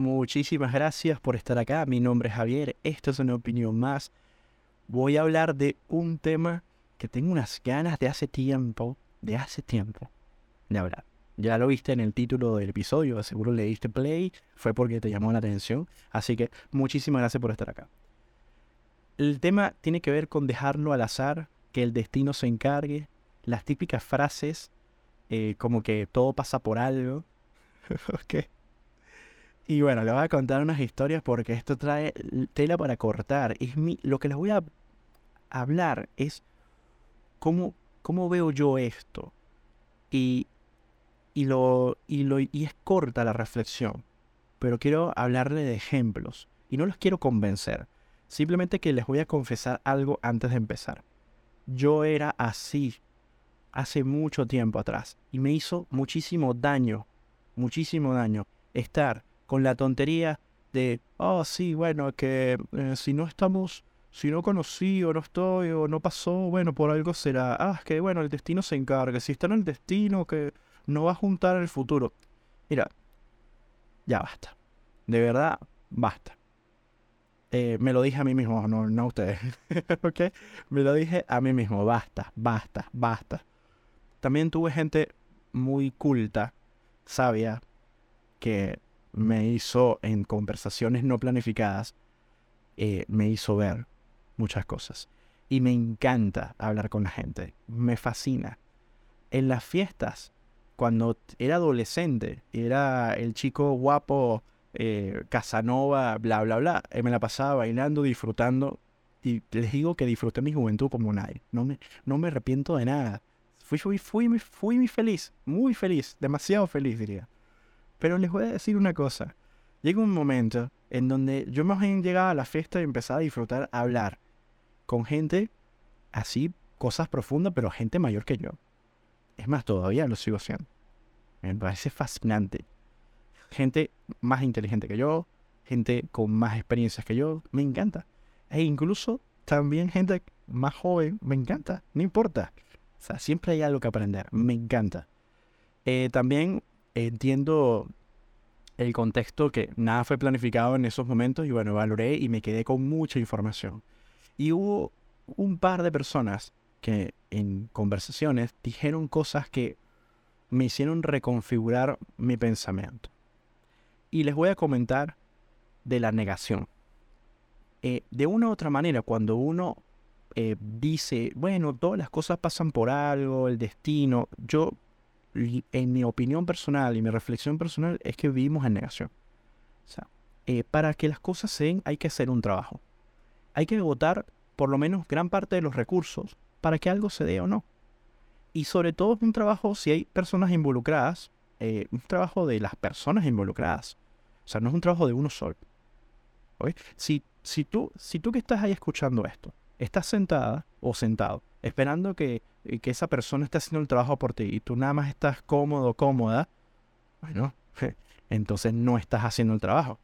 muchísimas gracias por estar acá. Mi nombre es Javier, esto es una opinión más. Voy a hablar de un tema que tengo unas ganas de hace tiempo, de hace tiempo, de hablar. Ya lo viste en el título del episodio, seguro le diste play, fue porque te llamó la atención. Así que muchísimas gracias por estar acá. El tema tiene que ver con dejarlo al azar, que el destino se encargue, las típicas frases eh, como que todo pasa por algo. ok. Y bueno, le voy a contar unas historias porque esto trae tela para cortar. Es mi, lo que les voy a hablar es cómo, cómo veo yo esto. Y, y, lo, y, lo, y es corta la reflexión. Pero quiero hablarle de ejemplos. Y no los quiero convencer. Simplemente que les voy a confesar algo antes de empezar. Yo era así hace mucho tiempo atrás y me hizo muchísimo daño, muchísimo daño estar con la tontería de, oh sí, bueno, que eh, si no estamos, si no conocí o no estoy o no pasó, bueno, por algo será, ah, es que bueno, el destino se encarga, si está en el destino que no va a juntar el futuro. Mira, ya basta, de verdad, basta. Eh, me lo dije a mí mismo, no, no a ustedes. ¿Ok? Me lo dije a mí mismo, basta, basta, basta. También tuve gente muy culta, sabia, que me hizo en conversaciones no planificadas, eh, me hizo ver muchas cosas. Y me encanta hablar con la gente, me fascina. En las fiestas, cuando era adolescente, era el chico guapo, eh, Casanova, bla, bla, bla, eh, me la pasaba bailando, disfrutando. Y les digo que disfruté mi juventud como nadie. No me, no me arrepiento de nada. Fui, fui, fui, fui muy feliz, muy feliz, demasiado feliz diría. Pero les voy a decir una cosa. Llega un momento en donde yo más bien llegaba a la fiesta y empezaba a disfrutar, a hablar con gente así, cosas profundas, pero gente mayor que yo. Es más, todavía lo sigo haciendo. Me parece fascinante. Gente más inteligente que yo, gente con más experiencias que yo, me encanta. E incluso también gente más joven, me encanta, no importa. O sea, siempre hay algo que aprender. Me encanta. Eh, también entiendo el contexto que nada fue planificado en esos momentos y bueno, valoré y me quedé con mucha información. Y hubo un par de personas que en conversaciones dijeron cosas que me hicieron reconfigurar mi pensamiento. Y les voy a comentar de la negación. Eh, de una u otra manera, cuando uno eh, dice, bueno, todas las cosas pasan por algo, el destino. Yo, en mi opinión personal y mi reflexión personal, es que vivimos en negación. O sea, eh, para que las cosas se den hay que hacer un trabajo. Hay que agotar por lo menos gran parte de los recursos para que algo se dé o no. Y sobre todo un trabajo, si hay personas involucradas, eh, un trabajo de las personas involucradas. O sea, no es un trabajo de uno solo. Si, si, tú, si tú que estás ahí escuchando esto, estás sentada o sentado esperando que, eh, que, esa persona esté haciendo el trabajo por ti y tú nada más estás cómodo, cómoda, bueno, entonces no estás haciendo el trabajo.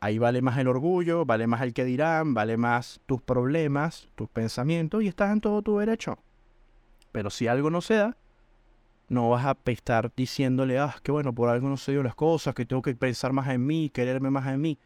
Ahí vale más el orgullo, vale más el que dirán, vale más tus problemas, tus pensamientos y estás en todo tu derecho. Pero si algo no se da, no vas a estar diciéndole, ah, que bueno, por algo no se dio las cosas, que tengo que pensar más en mí, quererme más en mí.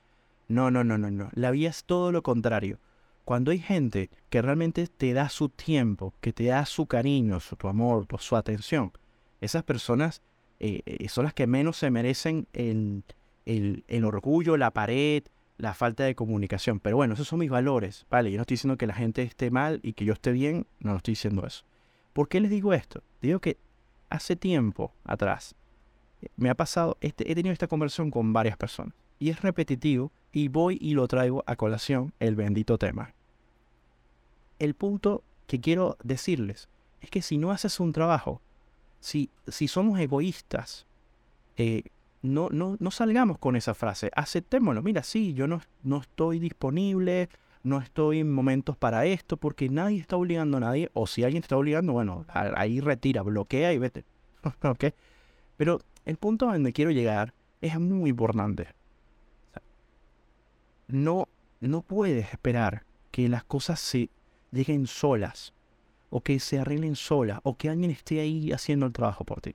No, no, no, no, no. La vida es todo lo contrario. Cuando hay gente que realmente te da su tiempo, que te da su cariño, su, amor, su atención, esas personas eh, eh, son las que menos se merecen el, el, orgullo, la pared, la falta de comunicación. Pero bueno, esos son mis valores, ¿vale? Yo no estoy diciendo que la gente esté mal y que yo esté bien, no, no estoy diciendo eso. ¿Por qué les digo esto? Digo que hace tiempo atrás eh, me ha pasado, este, he tenido esta conversación con varias personas y es repetitivo y voy y lo traigo a colación el bendito tema. El punto que quiero decirles es que si no haces un trabajo, si, si somos egoístas, eh, no, no, no, salgamos con esa frase, aceptémoslo, mira, sí, yo no, no estoy disponible, no estoy en momentos para esto, porque nadie está obligando a nadie, o si alguien te está obligando, bueno, ahí retira, bloquea y vete. Pero el punto a donde quiero llegar es muy importante no, no puedes esperar que las cosas se lleguen solas, o que se arreglen solas, o que alguien esté ahí haciendo el trabajo por ti.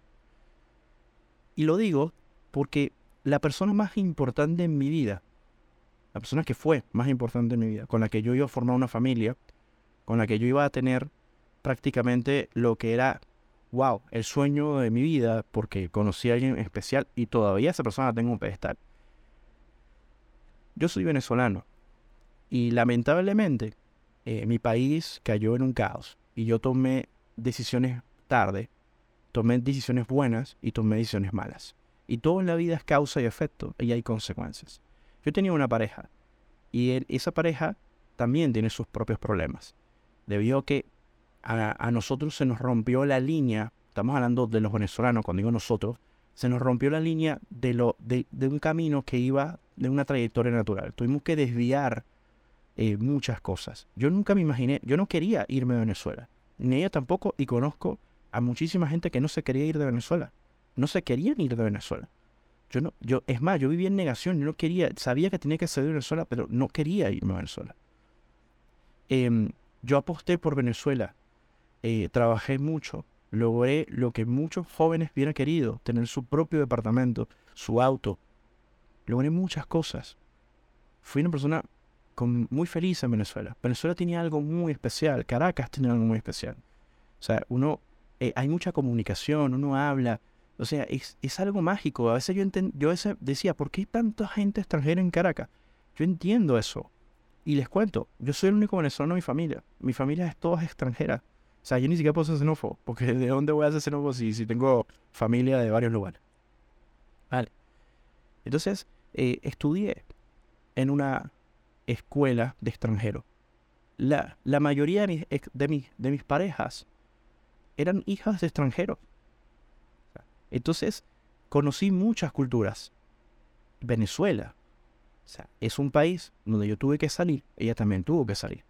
Y lo digo porque la persona más importante en mi vida, la persona que fue más importante en mi vida, con la que yo iba a formar una familia, con la que yo iba a tener prácticamente lo que era, wow, el sueño de mi vida, porque conocí a alguien especial y todavía esa persona la tengo un pedestal. Yo soy venezolano y lamentablemente eh, mi país cayó en un caos y yo tomé decisiones tarde, tomé decisiones buenas y tomé decisiones malas. Y todo en la vida es causa y efecto y hay consecuencias. Yo tenía una pareja y esa pareja también tiene sus propios problemas. Debido a que a, nosotros se nos rompió la línea, estamos hablando de los venezolanos, cuando digo nosotros, se nos rompió la línea de, lo, de, un camino que iba de una trayectoria natural. Tuvimos que desviar eh, muchas cosas. Yo nunca me imaginé, yo no quería irme a Venezuela, ni ella tampoco, y conozco a muchísima gente que no se quería ir de Venezuela. No se querían ir de Venezuela. Yo no, yo, es más, yo vivía en negación, yo no quería, sabía que tenía que salir de Venezuela, pero no quería irme a Venezuela. Em, yo aposté por Venezuela, eh, trabajé mucho, logré lo que muchos jóvenes hubieran querido, tener su propio departamento, su auto. Logré muchas cosas. Fui una persona muy feliz en Venezuela. Venezuela tenía algo muy especial, Caracas tenía algo muy especial. O sea, uno, eh, hay mucha comunicación, uno habla. O sea, es, algo mágico. A veces yo, yo decía, ¿por qué hay tanta gente extranjera en Caracas? Yo entiendo eso. Y les cuento, yo soy el único venezolano de mi familia. Mi familia es toda extranjera. Sea, yo ni siquiera puedo ser xenófobo, porque ¿de dónde voy a ser xenófobo si, si tengo familia de varios lugares? Vale. Entonces, eh, estudié en una escuela de extranjero. La, la mayoría de mis, de, mis, de mis parejas eran hijas de extranjeros. Entonces, conocí muchas culturas. Venezuela, o sea, es un país donde yo tuve que salir, ella también tuvo que salir.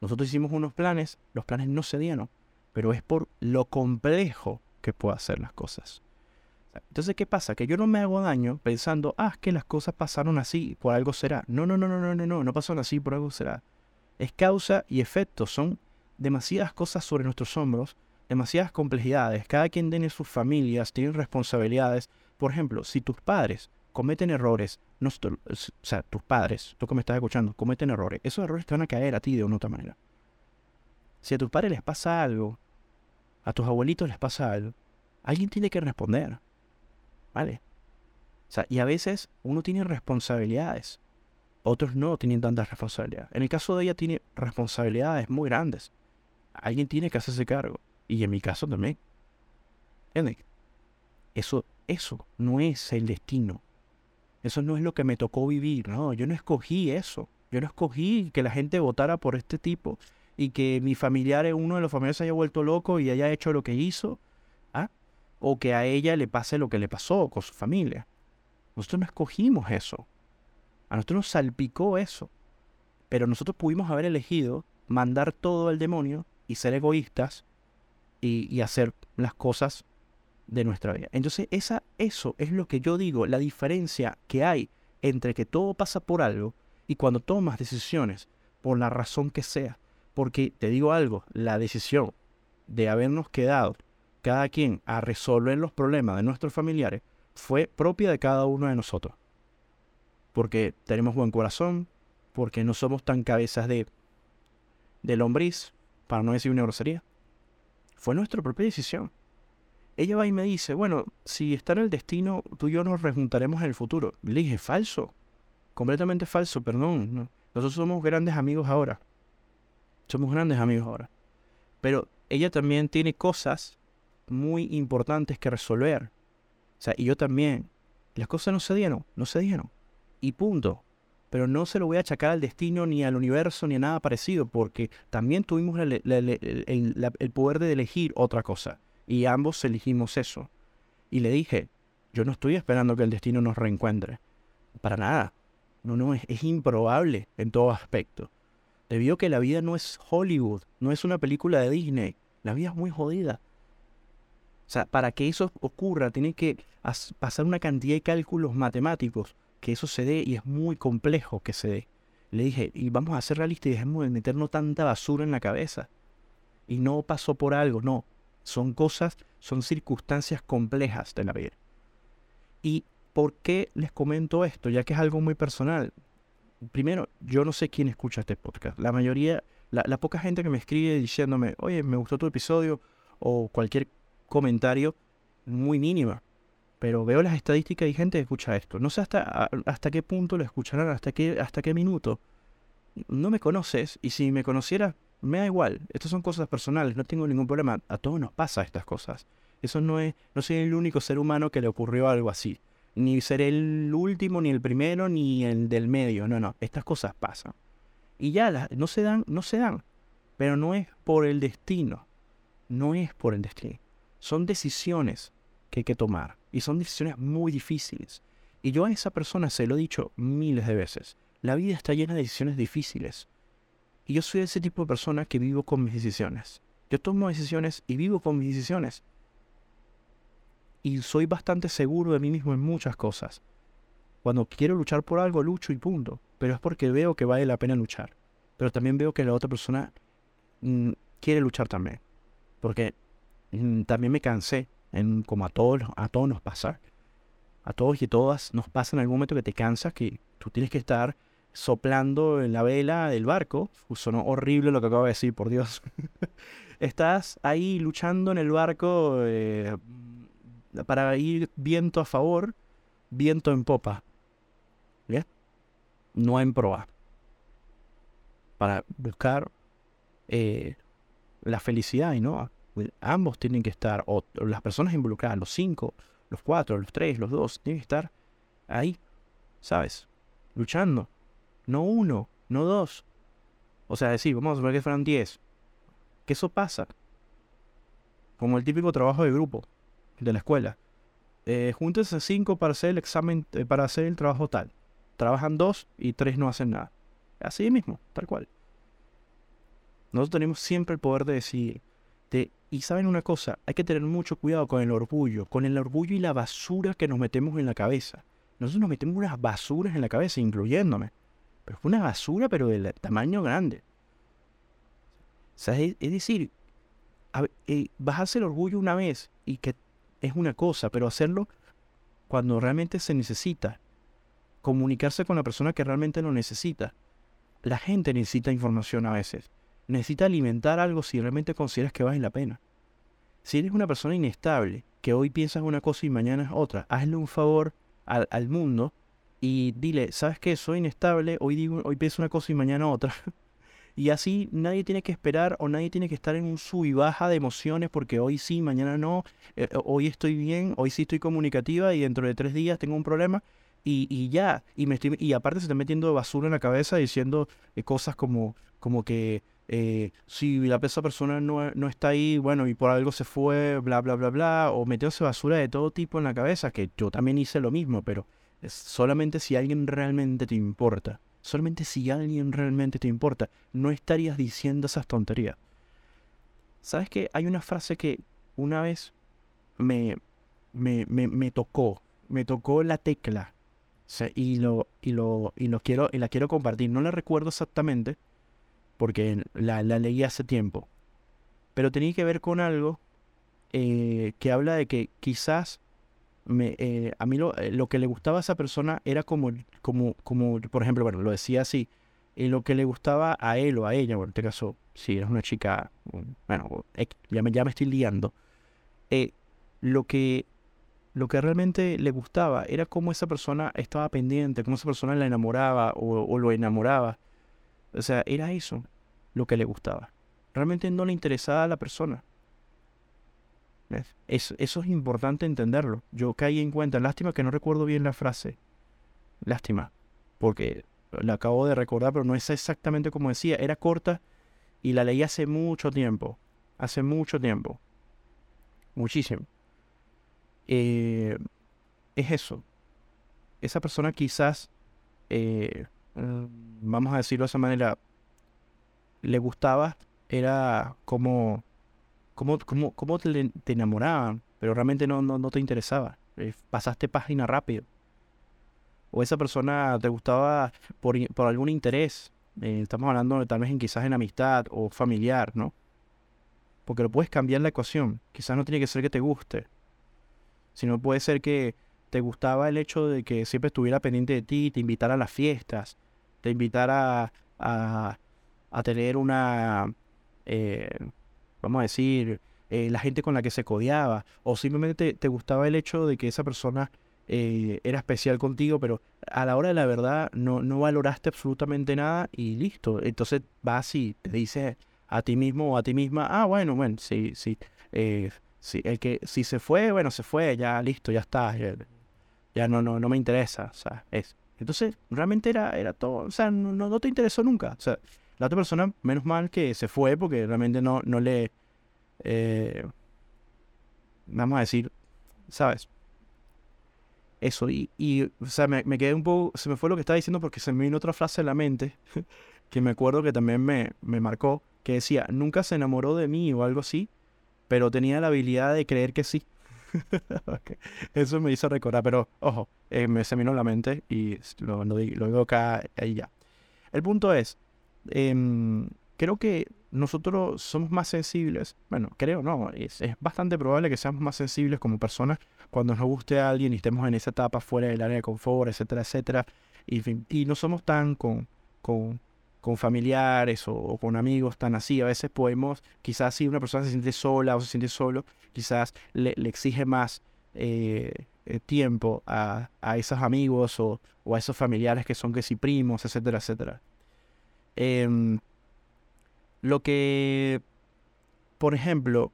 Nosotros hicimos unos planes, los planes no se dieron, pero es por lo complejo que puedo hacer las cosas. Entonces, ¿qué pasa? Que yo no me hago daño pensando, ah, que las cosas pasaron así, por algo será. No, no, no, no, no, no, no, no pasaron así, por algo será. Es causa y efecto, son demasiadas cosas sobre nuestros hombros, demasiadas complejidades. Cada quien tiene sus familias, tiene responsabilidades. Por ejemplo, si tus padres cometen errores, no, o sea, tus padres, tú que me estás escuchando, cometen errores, esos errores te van a caer a ti de una u otra manera. Si a tus padres les pasa algo, a tus abuelitos les pasa algo, alguien tiene que responder. ¿Vale? O sea, y a veces uno tiene responsabilidades, otros no tienen tantas responsabilidades. En el caso de ella tiene responsabilidades muy grandes. Alguien tiene que hacerse cargo. Y en mi caso también. ¿Entiendes? Eso, eso no es el destino. Eso no es lo que me tocó vivir, no, yo no escogí eso. Yo no escogí que la gente votara por este tipo y que mi familiar, uno de los familiares, se haya vuelto loco y haya hecho lo que hizo. ¿ah? O que a ella le pase lo que le pasó con su familia. Nosotros no escogimos eso. A nosotros nos salpicó eso. Pero nosotros pudimos haber elegido mandar todo al demonio y ser egoístas y, y hacer las cosas de nuestra vida. Entonces, esa, eso es lo que yo digo, la diferencia que hay entre que todo pasa por algo y cuando tomas decisiones, por la razón que sea. Porque te digo algo, la decisión de habernos quedado cada quien a resolver los problemas de nuestros familiares fue propia de cada uno de nosotros. Porque tenemos buen corazón, porque no somos tan cabezas de, de lombriz, para no decir una grosería. Fue nuestra propia decisión ella va y me dice, bueno, si está en el destino, tú y yo nos rejuntaremos en el futuro. Le dije, falso, completamente falso, perdón. Nosotros somos grandes amigos ahora. Somos grandes amigos ahora. Pero ella también tiene cosas muy importantes que resolver. O sea, y yo también. Las cosas no se dieron, no se dieron. Y punto. Pero no se lo voy a achacar al destino, ni al universo, ni a nada parecido, porque también tuvimos el poder de elegir otra cosa. Y ambos elegimos eso. Y le dije, yo no estoy esperando que el destino nos reencuentre. Para nada. No, no, es, improbable en todo aspecto. Debido a que la vida no es Hollywood, no es una película de Disney. La vida es muy jodida. O sea, para que eso ocurra, tiene que pasar una cantidad de cálculos matemáticos, que eso se dé y es muy complejo que se dé. Le dije, y vamos a ser realistas y dejemos de meternos tanta basura en la cabeza. Y no pasó por algo, no. Son cosas, son circunstancias complejas de la vida. Y ¿Por qué les comento esto? Ya que es algo muy personal. Primero, yo no sé quién escucha este podcast. La mayoría, la, poca gente que me escribe diciéndome, oye, me gustó tu episodio o cualquier comentario, muy mínima. Pero veo las estadísticas y gente escucha esto. No sé hasta, hasta qué punto lo escucharán, hasta qué, hasta qué minuto. No me conoces y si me conocieras, me da igual. Estas son cosas personales, no tengo ningún problema. A todos nos pasa estas cosas. Eso no es, no soy el único ser humano que le ocurrió algo así. Ni seré el último, ni el primero, ni el del medio. No, no, estas cosas pasan. Y ya las, no se dan, no se dan. Pero no es por el destino. No es por el destino. Son decisiones que hay que tomar. Y son decisiones muy difíciles. Y yo a esa persona se lo he dicho miles de veces. La vida está llena de decisiones difíciles. Y yo soy ese tipo de persona que vivo con mis decisiones. Yo tomo decisiones y vivo con mis decisiones. Y soy bastante seguro de mí mismo en muchas cosas. Cuando quiero luchar por algo, lucho y punto. Pero es porque veo que vale la pena luchar. Pero también veo que la otra persona mm, quiere luchar también. Porque mm, también me cansé en, como a todos, a todos nos pasa, a todos y todas nos pasa en algún momento que te cansas, que tú tienes que estar soplando en la vela del barco. sonó horrible lo que acabo de decir, por Dios. Estás ahí luchando en el barco eh, para ir viento a favor, viento en popa. ¿Bien? No en proa. Para buscar eh, la felicidad y no ambos tienen que estar, o, las personas involucradas, los cinco, los cuatro, los tres, los dos, tienen que estar ahí, ¿sabes? Luchando. No uno, no dos. O sea, decir, vamos a ver que fueran diez. Que eso pasa. Como el típico trabajo de grupo de la escuela. Eh, júntense cinco para hacer el examen, eh, para hacer el trabajo tal. Trabajan dos y tres no hacen nada. Así mismo, tal cual. Nosotros tenemos siempre el poder de decir, y saben una cosa, hay que tener mucho cuidado con el orgullo, con el orgullo y la basura que nos metemos en la cabeza. Nosotros nos metemos unas basuras en la cabeza, incluyéndome. Pero fue una basura, pero del tamaño grande. Es, decir, eh, bajarse el orgullo una vez y que es una cosa, pero hacerlo cuando realmente se necesita. Comunicarse con la persona que realmente lo necesita. La gente necesita información a veces necesita alimentar algo si realmente consideras que vale la pena. Si eres una persona inestable, que hoy piensas una cosa y mañana es otra, hazle un favor al, mundo y dile, ¿sabes qué? Soy inestable, hoy, digo, hoy pienso una cosa y mañana otra. y así nadie tiene que esperar o nadie tiene que estar en un sub y baja de emociones porque hoy sí, mañana no, eh, hoy estoy bien, hoy sí estoy comunicativa y dentro de tres días tengo un problema. Y, ya, y, me estoy, y aparte se está metiendo basura en la cabeza diciendo eh, cosas como, como que eh, si la esa persona no, no, está ahí, bueno, y por algo se fue, bla, bla, bla, bla, o metióse basura de todo tipo en la cabeza, que yo también hice lo mismo, pero es solamente si alguien realmente te importa, solamente si alguien realmente te importa, no estarías diciendo esas tonterías. ¿Sabes qué? Hay una frase que una vez me, me, me, me tocó, me tocó la tecla, y, lo, y, lo, y, lo quiero, y la quiero compartir, no la recuerdo exactamente, porque la, leí hace tiempo. Pero tenía que ver con algo eh, que habla de que quizás eh, a mí lo, eh, lo, que le gustaba a esa persona era como, como, como, por ejemplo, bueno, lo decía así, y lo que le gustaba a él o a ella, bueno, en este caso, si eres una chica, bueno, ya me, ya me estoy liando, lo, que, lo que realmente le gustaba era cómo esa persona estaba pendiente, cómo esa persona la enamoraba o lo enamoraba. O sea, era eso lo que le gustaba. Realmente no le interesaba a la persona. Eso, es importante entenderlo. Yo caí en cuenta. Lástima que no recuerdo bien la frase. Lástima. Porque la acabo de recordar, pero no es exactamente como decía. Era corta y la leí hace mucho tiempo. Hace mucho tiempo. Muchísimo. Eh, es eso. Esa persona quizás eh, Mm, vamos a decirlo de esa manera, le gustaba era como, como, como, como te, enamoraban, pero realmente no, no, te interesaba. Eh, pasaste página rápido. O esa persona te gustaba por, por algún interés. Eh, estamos hablando tal vez en, quizás en amistad o familiar, ¿no? Porque lo puedes cambiar la ecuación. Quizás no tiene que ser que te guste, sino puede ser que te gustaba el hecho de que siempre estuviera pendiente de ti, te invitara a las fiestas, te invitara a, a tener una, eh, vamos a decir, eh, la gente con la que se codeaba, o simplemente te, gustaba el hecho de que esa persona eh, era especial contigo, pero a la hora de la verdad no, no valoraste absolutamente nada y listo. Entonces vas y te dices a ti mismo o a ti misma, ah, bueno, bueno, sí, sí, sí el que si se fue, bueno, se fue, ya listo, ya está, ya, no, no, no me interesa, o sea, es. Entonces, realmente era, era todo, o sea, no, no te interesó nunca, o sea, la otra persona, menos mal que se fue porque realmente no, no le... Eh, vamos a decir, ¿sabes? Eso, y, y o sea, me, quedé un poco, se me fue lo que estaba diciendo porque se me vino otra frase en la mente que me acuerdo que también me, me marcó, que decía, nunca se enamoró de mí o algo así, pero tenía la habilidad de creer que sí. Eso me hizo recordar, pero ojo, eh, me se me vino en la mente y lo, lo, lo digo acá, ahí ya. El punto es, Em, creo que nosotros somos más sensibles. Bueno, creo, no, es, bastante probable que seamos más sensibles como personas cuando nos guste a alguien y estemos en esa etapa fuera del área de confort, etcétera, etcétera. Y, no somos tan con, con, con familiares o, con amigos tan así. A veces podemos, quizás si una persona se siente sola o se siente solo, quizás le, exige más eh, eh, tiempo a, a, esos amigos o, o, a esos familiares que son que si primos, etcétera, etcétera. Em, lo que, por ejemplo,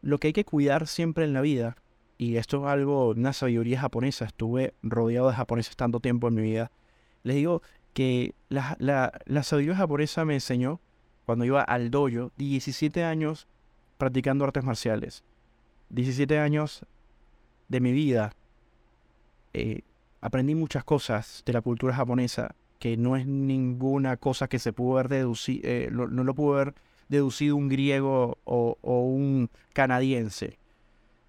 lo que hay que cuidar siempre en la vida, y esto es algo, una sabiduría japonesa, estuve rodeado de japoneses tanto tiempo en mi vida, les digo que la, la, sabiduría japonesa me enseñó cuando iba al dojo, 17 años practicando artes marciales, 17 años de mi vida, eh, aprendí muchas cosas de la cultura japonesa que no es ninguna cosa que se pudo haber deducido, eh, no, lo pudo haber deducido un griego o, un canadiense.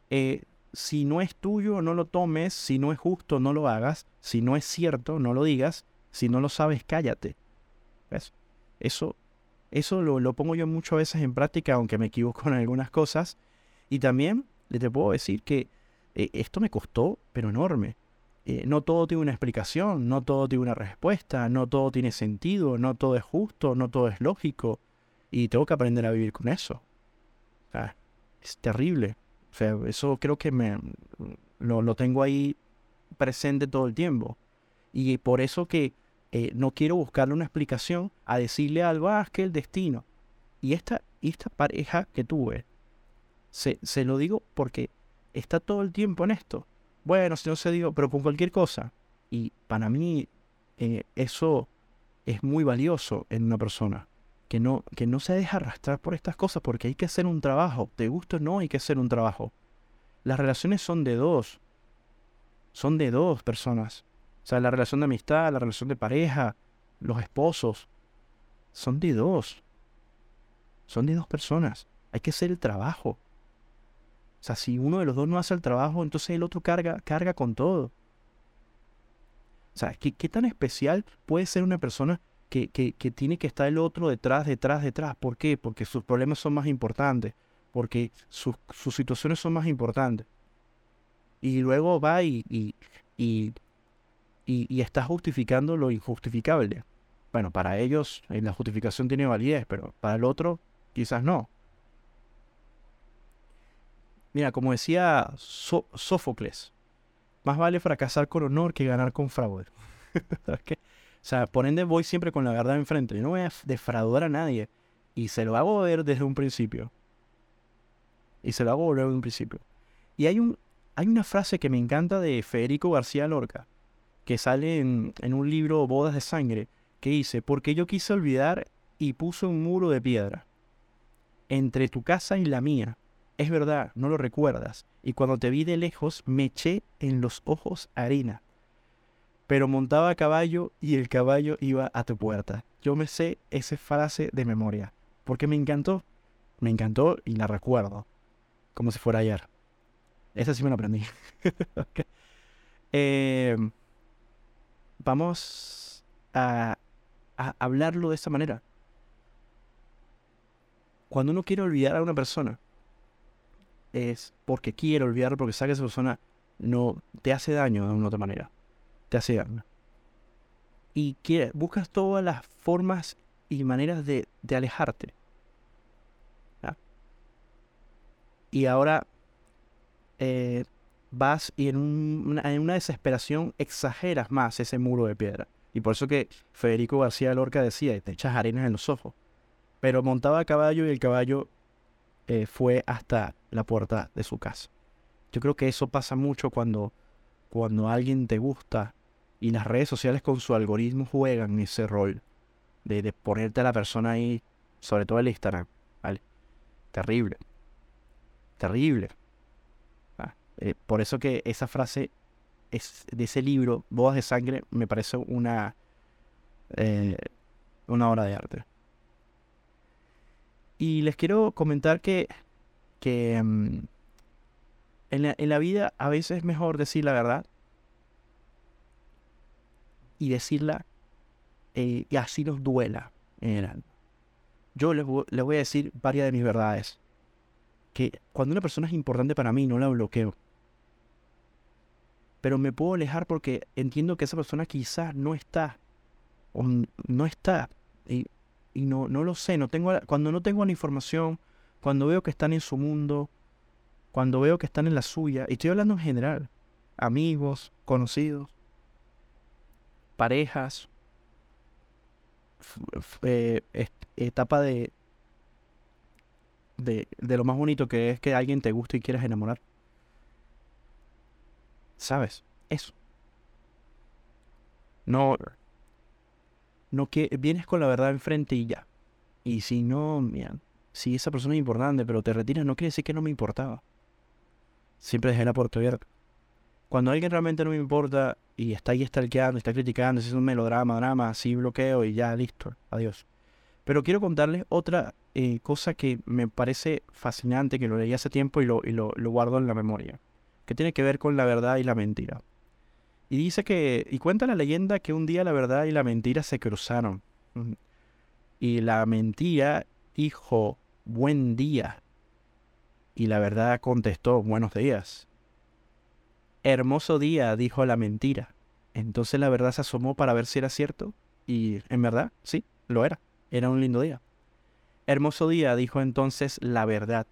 Eh, si no es tuyo, no lo tomes, si no es justo, no lo hagas, si no es cierto, no lo digas, si no lo sabes, cállate. Eso, eso lo, pongo yo muchas veces en práctica, aunque me equivoco en algunas cosas. Y también te puedo decir que eh, esto me costó, pero enorme. Eh, no todo tiene una explicación, no todo tiene una respuesta, no todo tiene sentido, no todo es justo, no todo es lógico. Y tengo que aprender a vivir con eso. es terrible. O sea, eso creo que me lo, tengo ahí presente todo el tiempo. Y por eso que eh, no quiero buscarle una explicación a decirle algo, ah, que el destino. Y esta, esta pareja que tuve, se, se lo digo porque está todo el tiempo en esto bueno, si no se dio, pero con cualquier cosa. Y para mí eh, eso es muy valioso en una persona. Que no, que no se deja arrastrar por estas cosas porque hay que hacer un trabajo. Te gusta o no, hay que hacer un trabajo. Las relaciones son de dos. Son de dos personas. O sea, la relación de amistad, la relación de pareja, los esposos, son de dos. Son de dos personas. Hay que hacer el trabajo. O sea, si uno de los dos no hace el trabajo, entonces el otro carga, carga con todo. O sea, ¿qué, tan especial puede ser una persona que, que, que, tiene que estar el otro detrás, detrás, detrás? ¿Por qué? Porque sus problemas son más importantes, porque sus, sus situaciones son más importantes. Y luego va y, y, y, y, está justificando lo injustificable. Bueno, para ellos eh, la justificación tiene validez, pero para el otro quizás no. Mira, como decía Sófocles, más vale fracasar con honor que ganar con fraude. o sea, por ende voy siempre con la verdad enfrente. Yo no voy a defraudar a nadie. Y se lo hago ver desde un principio. Y se lo hago ver desde un principio. Y hay, un, hay una frase que me encanta de Federico García Lorca, que sale en, en un libro Bodas de Sangre, que dice, porque yo quise olvidar y puse un muro de piedra entre tu casa y la mía, es verdad, no lo recuerdas. Y cuando te vi de lejos, me eché en los ojos arena. Pero montaba a caballo y el caballo iba a tu puerta. Yo me sé esa frase de memoria. Porque me encantó. Me encantó y la recuerdo. Como si fuera ayer. Esa sí me la aprendí. Em, vamos a, a hablarlo de esta manera. Cuando uno quiere olvidar a una persona, es porque quiere olvidar, porque sabe que esa persona no te hace daño de una otra manera. Te hace daño. Y buscas todas las formas y maneras de, de alejarte. Y ahora eh, vas y en, una, en una desesperación exageras más ese muro de piedra. Y por eso que Federico García Lorca decía, te echas arenas en los ojos. Pero montaba a caballo y el caballo eh, fue hasta la puerta de su casa. Yo creo que eso pasa mucho cuando, cuando alguien te gusta y las redes sociales con su algoritmo juegan ese rol de, ponerte a la persona ahí, sobre todo el Instagram. Terrible. Terrible. Ah, eh, por eso que esa frase es, de ese libro, Bodas de Sangre, me parece una, eh, una obra de arte. Y les quiero comentar que, que mm, en, la, vida a veces es mejor decir la verdad y decirla eh, y así nos duela en. Yo les, les voy a decir varias de mis verdades. Que cuando una persona es importante para mí no la bloqueo pero me puedo alejar porque entiendo que esa persona quizás no está, o no está, y, no, no lo sé, no tengo, cuando no tengo la información, cuando veo que están en su mundo, cuando veo que están en la suya, y estoy hablando en general, amigos, conocidos, parejas, eh, etapa de, de, de lo más bonito que es que alguien te guste y quieras enamorar. ¿Sabes? Eso. No. No que vienes con la verdad enfrente y ya. Y si no, mira, si esa persona es importante, pero te retiras, no quiere decir que no me importaba. Siempre dejé la puerta abierta. Cuando alguien realmente no me importa y está ahí stalkeando, está criticando, es un melodrama, drama, así bloqueo y ya, listo, adiós. Pero quiero contarles otra eh, cosa que me parece fascinante, que lo leí hace tiempo y lo, y lo guardo en la memoria que tiene que ver con la verdad y la mentira. Y dice que, y cuenta la leyenda que un día la verdad y la mentira se cruzaron. Y la mentira dijo, buen día. Y la verdad contestó, buenos días. Hermoso día, dijo la mentira. Entonces la verdad se asomó para ver si era cierto. Y en verdad, sí, lo era. Era un lindo día. Hermoso día, dijo entonces la verdad.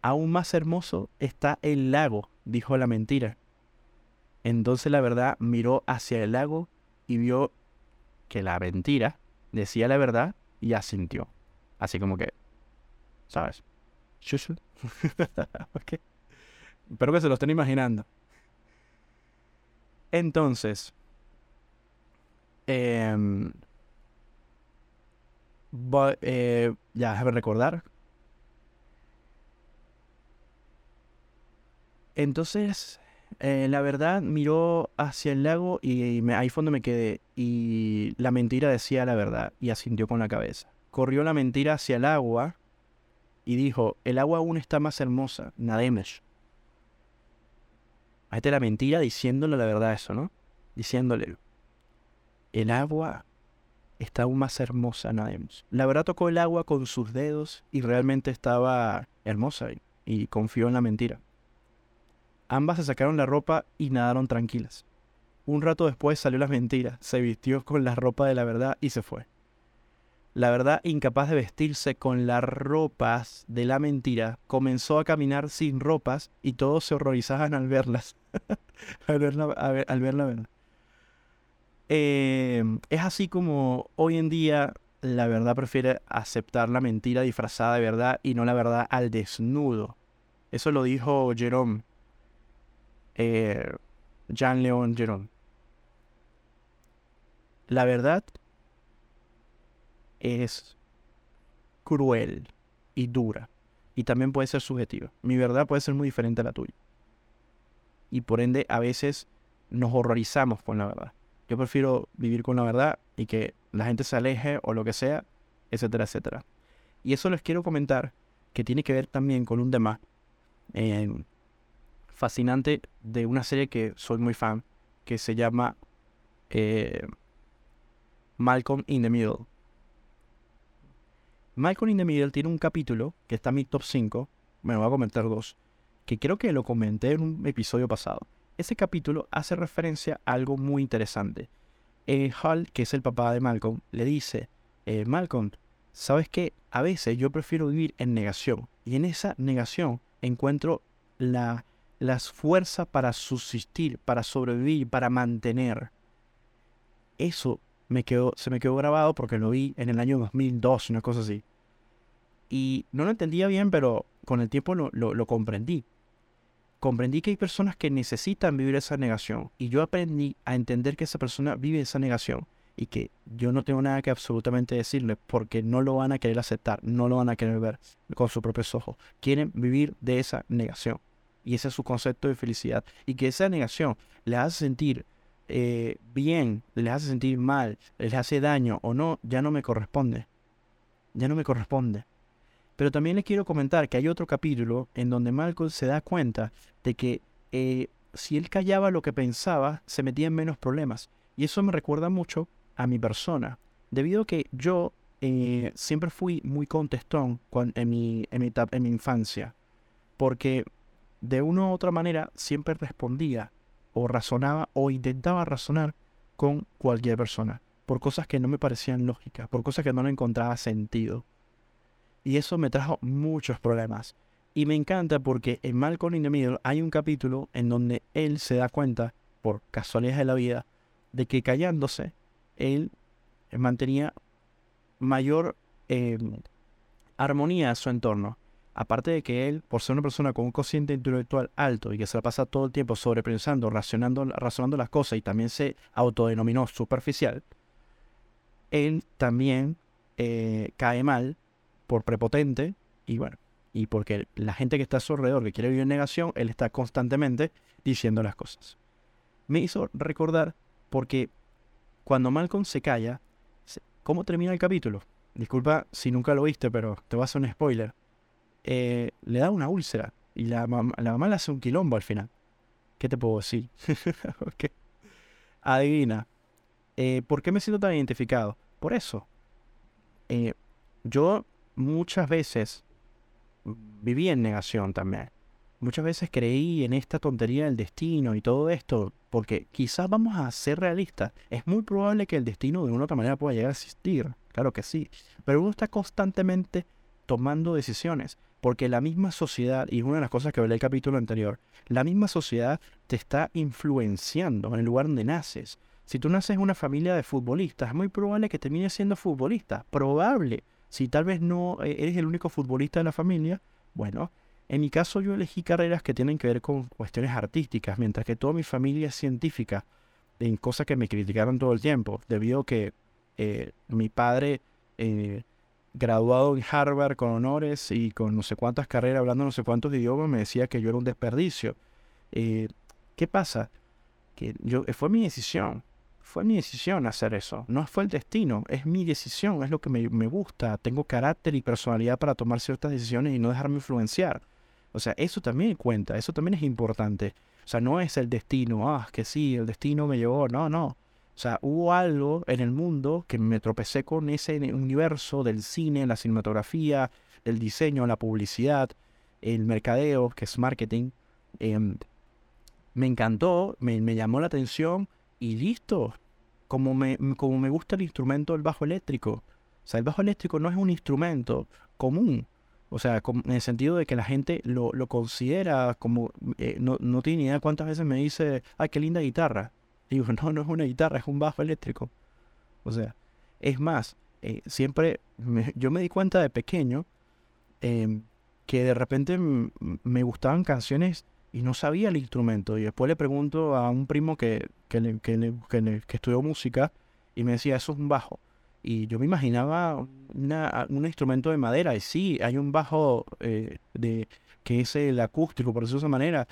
Aún más hermoso está el lago, dijo la mentira. Entonces la verdad miró hacia el lago y vio que la mentira decía la verdad y asintió. Así como que, ¿sabes? Espero que se lo estén imaginando. Entonces, em, eh, ya déjame recordar Entonces, eh, la verdad, miró hacia el lago y, ahí fue donde me quedé. Y la mentira decía la verdad y asintió con la cabeza. Corrió la mentira hacia el agua y dijo, el agua aún está más hermosa, nademesh. Ahí está la mentira diciéndole la verdad eso, ¿no? Diciéndole, el agua está aún más hermosa, nademesh. La verdad tocó el agua con sus dedos y realmente estaba hermosa y confió en la mentira. Ambas se sacaron la ropa y nadaron tranquilas. Un rato después salió la mentira, se vistió con la ropa de la verdad y se fue. La verdad, incapaz de vestirse con las ropas de la mentira, comenzó a caminar sin ropas y todos se horrorizaban al verlas. al, ver la, verdad. Eh, es así como hoy en día la verdad prefiere aceptar la mentira disfrazada de verdad y no la verdad al desnudo. Eso lo dijo Jerome eh, Jean Jerón. La verdad es cruel y dura. Y también puede ser subjetiva. Mi verdad puede ser muy diferente a la tuya. Y por ende, a veces nos horrorizamos con la verdad. Yo prefiero vivir con la verdad y que la gente se aleje o lo que sea, etcétera, etcétera. Y eso les quiero comentar que tiene que ver también con un tema en fascinante de una serie que soy muy fan, que se llama eh, Malcolm in the Middle. Malcolm in the Middle tiene un capítulo que está en mi top 5, me voy a comentar dos, que creo que lo comenté en un episodio pasado. Ese capítulo hace referencia a algo muy interesante. Eh, Hal, que es el papá de Malcolm, le dice, eh, Malcolm, ¿sabes qué? A veces yo prefiero vivir en negación. Y en esa negación encuentro la, las fuerzas para subsistir, para sobrevivir, para mantener. Eso me quedó, se me quedó grabado porque lo vi en el año 2002, una cosa así. Y no lo entendía bien, pero con el tiempo lo, lo, comprendí. Comprendí que hay personas que necesitan vivir esa negación. Y yo aprendí a entender que esa persona vive esa negación. Y que yo no tengo nada que absolutamente decirle porque no lo van a querer aceptar, no lo van a querer ver con sus propios ojos. Quieren vivir de esa negación. Y ese es su concepto de felicidad. Y que esa negación le hace sentir eh, bien, les hace sentir mal, les hace daño o no, ya no me corresponde. Ya no me corresponde. Pero también les quiero comentar que hay otro capítulo en donde Malcolm se da cuenta de que eh, si él callaba lo que pensaba, se metía en menos problemas. Y eso me recuerda mucho a mi persona. Debido a que yo eh, siempre fui muy contestón en, mi, en, mi, en mi infancia. Porque de una u otra manera siempre respondía o razonaba o intentaba razonar con cualquier persona, por cosas que no me parecían lógicas, por cosas que no le encontraba sentido. Y eso me trajo muchos problemas. Y me encanta porque en Malcolm in the Middle hay un capítulo en donde él se da cuenta, por casualidades de la vida, de que callándose, él mantenía mayor em, armonía a su entorno. Aparte de que él, por ser una persona con un cociente intelectual alto y que se la pasa todo el tiempo sobrepensando, razonando, razonando las cosas y también se autodenominó superficial, él también eh, cae mal por prepotente y bueno, y porque la gente que está a su alrededor que quiere vivir en negación, él está constantemente diciendo las cosas. Me hizo recordar porque cuando Malcolm se calla, ¿cómo termina el capítulo? Disculpa si nunca lo viste, pero te voy a hacer un spoiler. Eh, le da una úlcera y la, la, mamá le hace un quilombo al final. ¿Qué te puedo decir? Adivina. Eh, ¿Por qué me siento tan identificado? Por eso. Eh, yo muchas veces viví en negación también. Muchas veces creí en esta tontería del destino y todo esto, porque quizás vamos a ser realistas. Es muy probable que el destino de una u otra manera pueda llegar a existir, claro que sí, pero uno está constantemente tomando decisiones. Porque la misma sociedad, y es una de las cosas que hablé el capítulo anterior, la misma sociedad te está influenciando en el lugar donde naces. Si tú naces en una familia de futbolistas, es muy probable que termines siendo futbolista. Probable. Si tal vez no eh, eres el único futbolista de la familia, bueno, en mi caso yo elegí carreras que tienen que ver con cuestiones artísticas, mientras que toda mi familia es científica, en cosas que me criticaron todo el tiempo, debido a que eh, mi padre eh, graduado en Harvard con honores y con no sé cuántas carreras, hablando no sé cuántos idiomas, me decía que yo era un desperdicio. Eh, ¿Qué pasa? Que yo, eh, fue mi decisión, fue mi decisión hacer eso, no fue el destino, es mi decisión, es lo que me, me gusta, tengo carácter y personalidad para tomar ciertas decisiones y no dejarme influenciar. O sea, eso también cuenta, eso también es importante. O sea, no es el destino, ah, que sí, el destino me llevó, no, no. O sea, hubo algo en el mundo que me tropecé con ese universo del cine, la cinematografía, el diseño, la publicidad, el mercadeo, que es marketing. Em, me encantó, me, llamó la atención y listo. Como me, como me gusta el instrumento del bajo eléctrico. O sea, el bajo eléctrico no es un instrumento común. O sea, en el sentido de que la gente lo, considera como... Eh, no, no tiene idea cuántas veces me dice, ay, qué linda guitarra. Digo, no, no es una guitarra, es un bajo eléctrico. O sea, es más, eh, siempre yo me di cuenta de pequeño em, que de repente me gustaban canciones y no sabía el instrumento. Y después le pregunto a un primo que, que, que, estudió música y me decía, eso es un bajo. Y yo me imaginaba un instrumento de madera. Y sí, hay un bajo eh, de, que es el acústico, por decirlo de esa manera.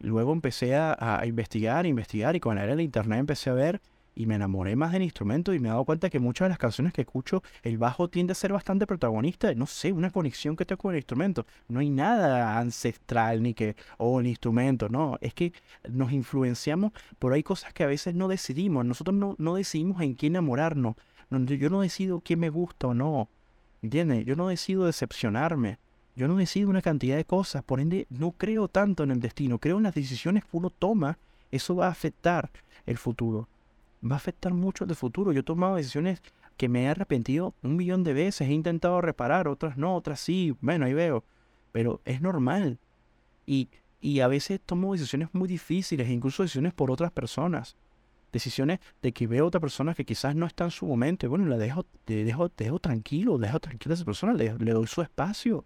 Luego empecé a, investigar, investigar y con la era del internet empecé a ver y me enamoré más del instrumento y me he dado cuenta que muchas de las canciones que escucho, el bajo tiende a ser bastante protagonista. No sé, una conexión que tengo con el instrumento. No hay nada ancestral ni que, oh, el instrumento, no. Es que nos influenciamos, pero hay cosas que a veces no decidimos. Nosotros no, no decidimos en qué enamorarnos. yo no decido qué me gusta o no. ¿Entiendes? Yo no decido decepcionarme. Yo no decido una cantidad de cosas, por ende no creo tanto en el destino, creo en las decisiones que uno toma. Eso va a afectar el futuro. Va a afectar mucho el futuro. Yo he tomado decisiones que me he arrepentido un millón de veces, he intentado reparar, otras no, otras sí, bueno, ahí veo. Pero es normal. Y, y a veces tomo decisiones muy difíciles, incluso decisiones por otras personas decisiones de que veo a otra persona que quizás no está en su momento. bueno, la dejo, te dejo, dejo tranquilo, dejo tranquila a esa persona, le, doy su espacio.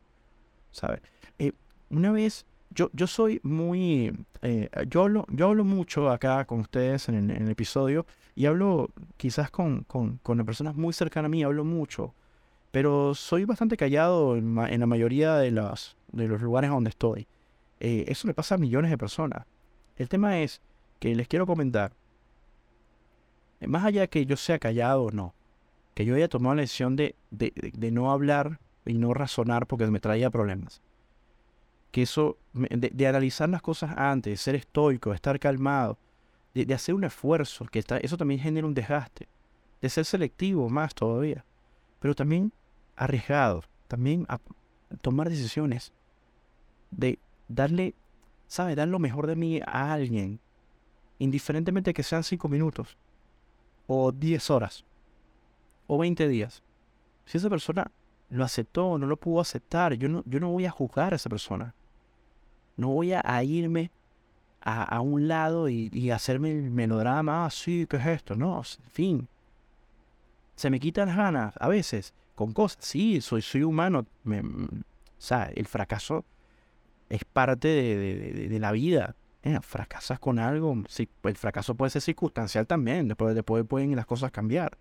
¿Sabes? Eh, una vez, yo, yo soy muy. Eh, yo, hablo, yo hablo mucho acá con ustedes en, el episodio y hablo quizás con, con, con personas muy cercanas a mí, hablo mucho. Pero soy bastante callado en, la mayoría de, las, de los lugares donde estoy. Eh, eso le pasa a millones de personas. El tema es que les quiero comentar más allá de que yo sea callado o no, que yo haya tomado la decisión de, de, no hablar y no razonar porque me traía problemas. Que eso, de, analizar las cosas antes, de ser estoico, de estar calmado, de, hacer un esfuerzo, que está, eso también genera un desgaste, de ser selectivo más todavía, pero también arriesgado, también tomar decisiones, de darle, ¿sabe? Dar lo mejor de mí a alguien, indiferentemente que sean cinco minutos o 10 horas o 20 días. Si esa persona lo aceptó no lo pudo aceptar, yo no, yo no voy a juzgar a esa persona. No voy a, irme a, un lado y, hacerme el melodrama, ah, sí, ¿qué es esto? No, en fin. Se me quitan las ganas, a veces, con cosas. Sí, soy, soy humano. Me, o sea, el fracaso es parte de la vida eh, fracasas con algo, sí, el fracaso puede ser circunstancial también, después, después pueden las cosas cambiar.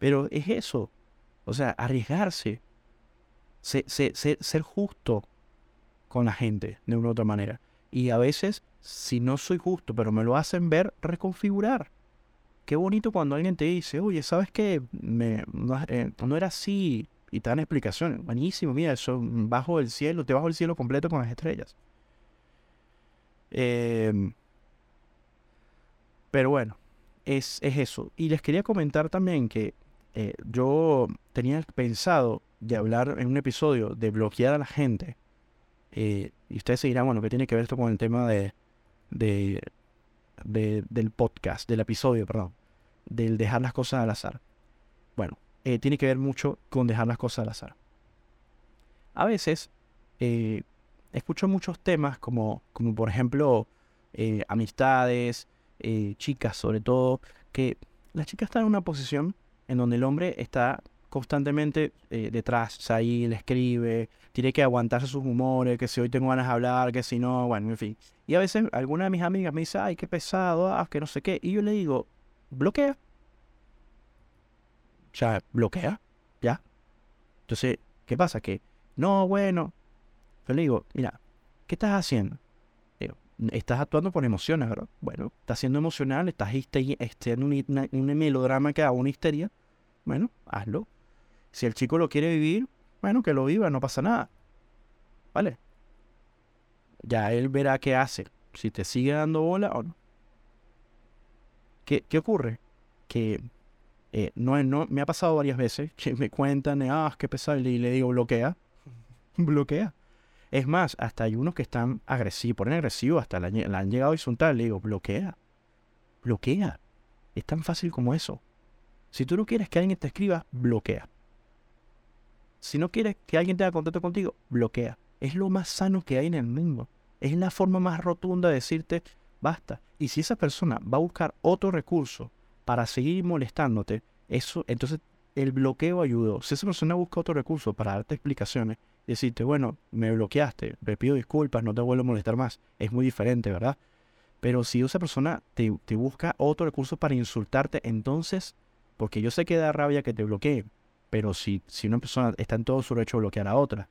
Pero es eso, o sea, arriesgarse, ser, justo con la gente de una u otra manera. Y a veces, si no soy justo, pero me lo hacen ver, reconfigurar. Qué bonito cuando alguien te dice, oye, ¿sabes qué? Me, no, eh, era así. Y te dan explicaciones. Buenísimo, mira, eso bajo el cielo, te bajo el cielo completo con las estrellas. Em, pero bueno, es, eso. Y les quería comentar también que eh, yo tenía pensado de hablar en un episodio de bloquear a la gente. Eh, y ustedes se dirán, bueno, ¿qué tiene que ver esto con el tema de, de, del podcast, del episodio, perdón? Del dejar las cosas al azar. Bueno, eh, tiene que ver mucho con dejar las cosas al azar. A veces, escucho muchos temas como, como por ejemplo amistades, chicas sobre todo, que la chica está en una posición en donde el hombre está constantemente eh, detrás, ahí le escribe, tiene que aguantarse sus humores, que si hoy tengo ganas de hablar, que si no, bueno, en fin. Y a veces alguna de mis amigas me dice, ay, qué pesado, ah, que no sé qué. Y yo le digo, bloquea. O sea, bloquea, ¿ya? Entonces, ¿qué pasa? Que, no, bueno, yo le digo, mira, ¿qué estás haciendo? Estás actuando por emociones, ¿verdad? Bueno, estás siendo emocional, estás en un, melodrama que haga una histeria. Bueno, hazlo. Si el chico lo quiere vivir, bueno, que lo viva, no pasa nada. ¿Vale? Ya él verá qué hace, si te sigue dando bola o no. ¿Qué, qué ocurre? Que eh, no, no, me ha pasado varias veces que me cuentan, ah, qué pesado, y le digo, bloquea. bloquea. Es más, hasta hay unos que están agresivos, ponen agresivo, hasta la, han llegado a insultar. Le digo, bloquea. Bloquea. Es tan fácil como eso. Si tú no quieres que alguien te escriba, bloquea. Si no quieres que alguien tenga contacto contigo, bloquea. Es lo más sano que hay en el mundo. Es la forma más rotunda de decirte, basta. Y si esa persona va a buscar otro recurso para seguir molestándote, eso, entonces el bloqueo ayudó. Si esa persona busca otro recurso para darte explicaciones, decirte, bueno, me bloqueaste, me pido disculpas, no te vuelvo a molestar más. Es muy diferente, ¿verdad? Pero si esa persona te, busca otro recurso para insultarte, entonces, porque yo sé que da rabia que te bloquee, pero si, si una persona está en todo su derecho a bloquear a otra,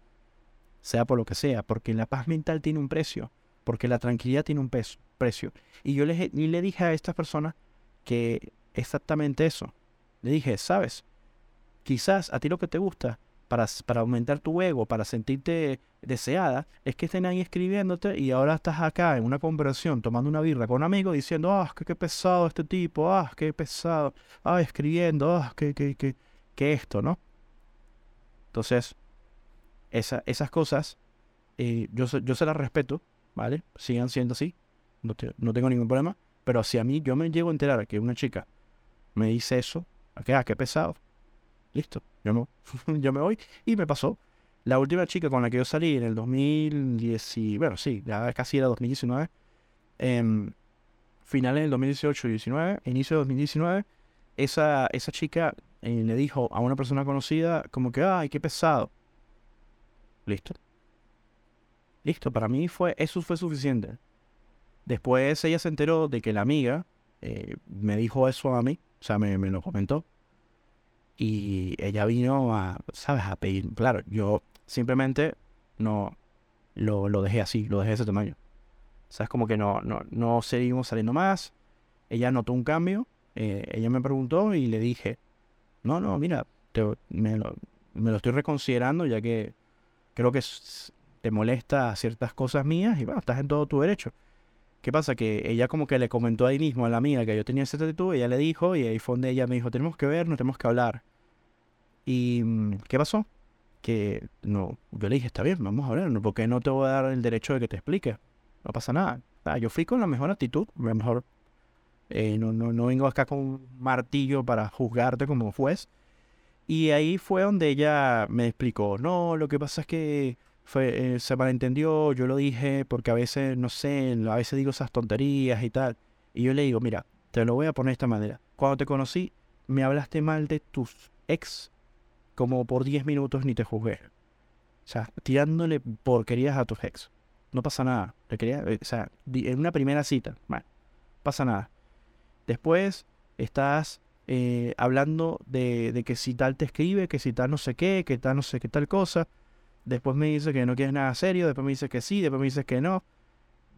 sea por lo que sea, porque la paz mental tiene un precio, porque la tranquilidad tiene un peso, precio. Y yo le, y le dije a esta persona que exactamente eso. Le dije, sabes, quizás a ti lo que te gusta para, aumentar tu ego, para sentirte deseada, es que estén ahí escribiéndote y ahora estás acá en una conversación tomando una birra con un amigo diciendo, ah, qué, pesado este tipo, ah, qué pesado, ah, escribiendo, ah, qué, qué, qué, qué esto, ¿no? Entonces, esa, esas cosas, eh, yo, yo se las respeto, ¿vale? Sigan siendo así, no, te- no tengo ningún problema. Pero si a mí yo me llego a enterar que una chica me dice eso, ¿a qué? Ah, qué pesado. Listo, yo me, yo me voy. Y me pasó. La última chica con la que yo salí en el 2010, y- bueno, sí, ya casi era 2019, em, finales del 2018 y 19, inicio de 2019, esa, esa chica eh, le dijo a una persona conocida como que, ay, qué pesado. Listo. Listo, para mí fue, eso fue suficiente. Después ella se enteró de que la amiga eh, me dijo eso a mí, o sea, me, me lo comentó. Y ella vino a, ¿sabes? A pedir, claro, yo simplemente no lo, lo dejé así, lo dejé de ese tamaño. O sea, es como que no, no, no seguimos saliendo más. Ella notó un cambio, eh, ella me preguntó y le dije, no, no, mira, te- me, lo, me lo estoy reconsiderando ya que creo que te molesta ciertas cosas mías y bueno, estás en todo tu derecho. ¿Qué pasa? Que ella como que le comentó ahí mismo a la amiga que yo tenía esa actitud, ella le dijo y ahí fue donde ella me dijo, tenemos que vernos, tenemos que hablar. ¿Y mm, qué pasó? Que no, yo le dije, está bien, vamos a hablar, ¿no? porque no te voy a dar el derecho de que te explique. No pasa nada. Ah, yo fui con la mejor actitud, la mejor... eh, no, no, no vengo acá con un martillo para juzgarte como juez. Y ahí fue donde ella me explicó, no, lo que pasa es que fue, eh, se malentendió, yo lo dije porque a veces, no sé, a veces digo esas tonterías y tal. Y yo le digo, mira, te lo voy a poner de esta manera. Cuando te conocí, me hablaste mal de tus ex como por 10 minutos ni te juzgué. O sea, tirándole porquerías a tus ex. No pasa nada. Le quería, eh, o sea, en una primera cita, bueno, pasa nada. Después estás eh, hablando de, de que si tal te escribe, que si tal no sé qué, que tal no sé qué tal cosa. Después me dice que no quieres nada serio, después me dice que sí, después me dices que no.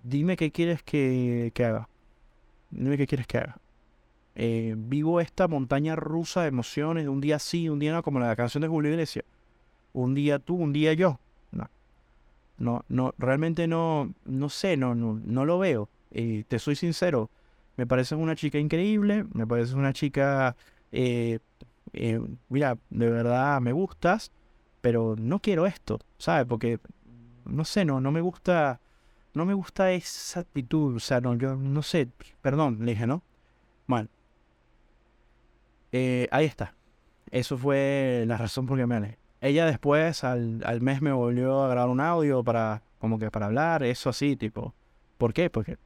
Dime qué quieres que, que haga. Dime qué quieres que haga. Eh, vivo esta montaña rusa de emociones un día sí, un día no, como la canción de Julio Iglesias. Un día tú, un día yo. No. No, no, realmente no, no sé, no, no, no lo veo. Eh, te soy sincero. Me pareces una chica increíble, me pareces una chica, eh, eh, mira, de verdad me gustas, pero no quiero esto, ¿sabes? Porque, no sé, no, no me gusta, no me gusta esa actitud, o sea, no, yo no sé, perdón, le dije, ¿no? Bueno, eh, ahí está. Eso fue la razón por que me alejé. Ella después, al, al mes, me volvió a grabar un audio para, como que para hablar, eso así, tipo, ¿por qué? Porque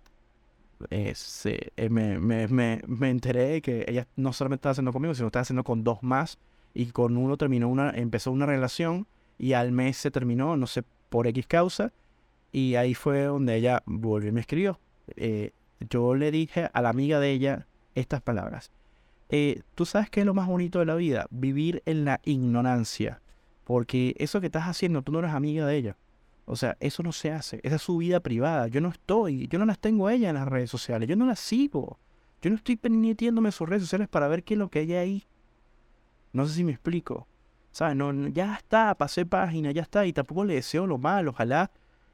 eh, se- eh, me, me, me, me enteré que ella no solamente estaba haciendo conmigo, sino estaba haciendo con dos más. Y con uno terminó una, empezó una relación y al mes se terminó, no sé, por X causa. Y ahí fue donde ella volvió y me escribió. Eh, yo le dije a la amiga de ella estas palabras. Eh, Tú sabes qué es lo más bonito de la vida, vivir en la ignorancia. Porque eso que estás haciendo, tú no eres amiga de ella. O sea, eso no se hace. Esa es su vida privada. Yo no estoy, yo no las tengo a ella en las redes sociales. Yo no las sigo. Yo no estoy pendientiéndome sus redes sociales para ver qué es lo que hay ahí. No sé si me explico. ¿Sabes? No, ya está, pasé página, ya está. Y tampoco le deseo lo malo. Ojalá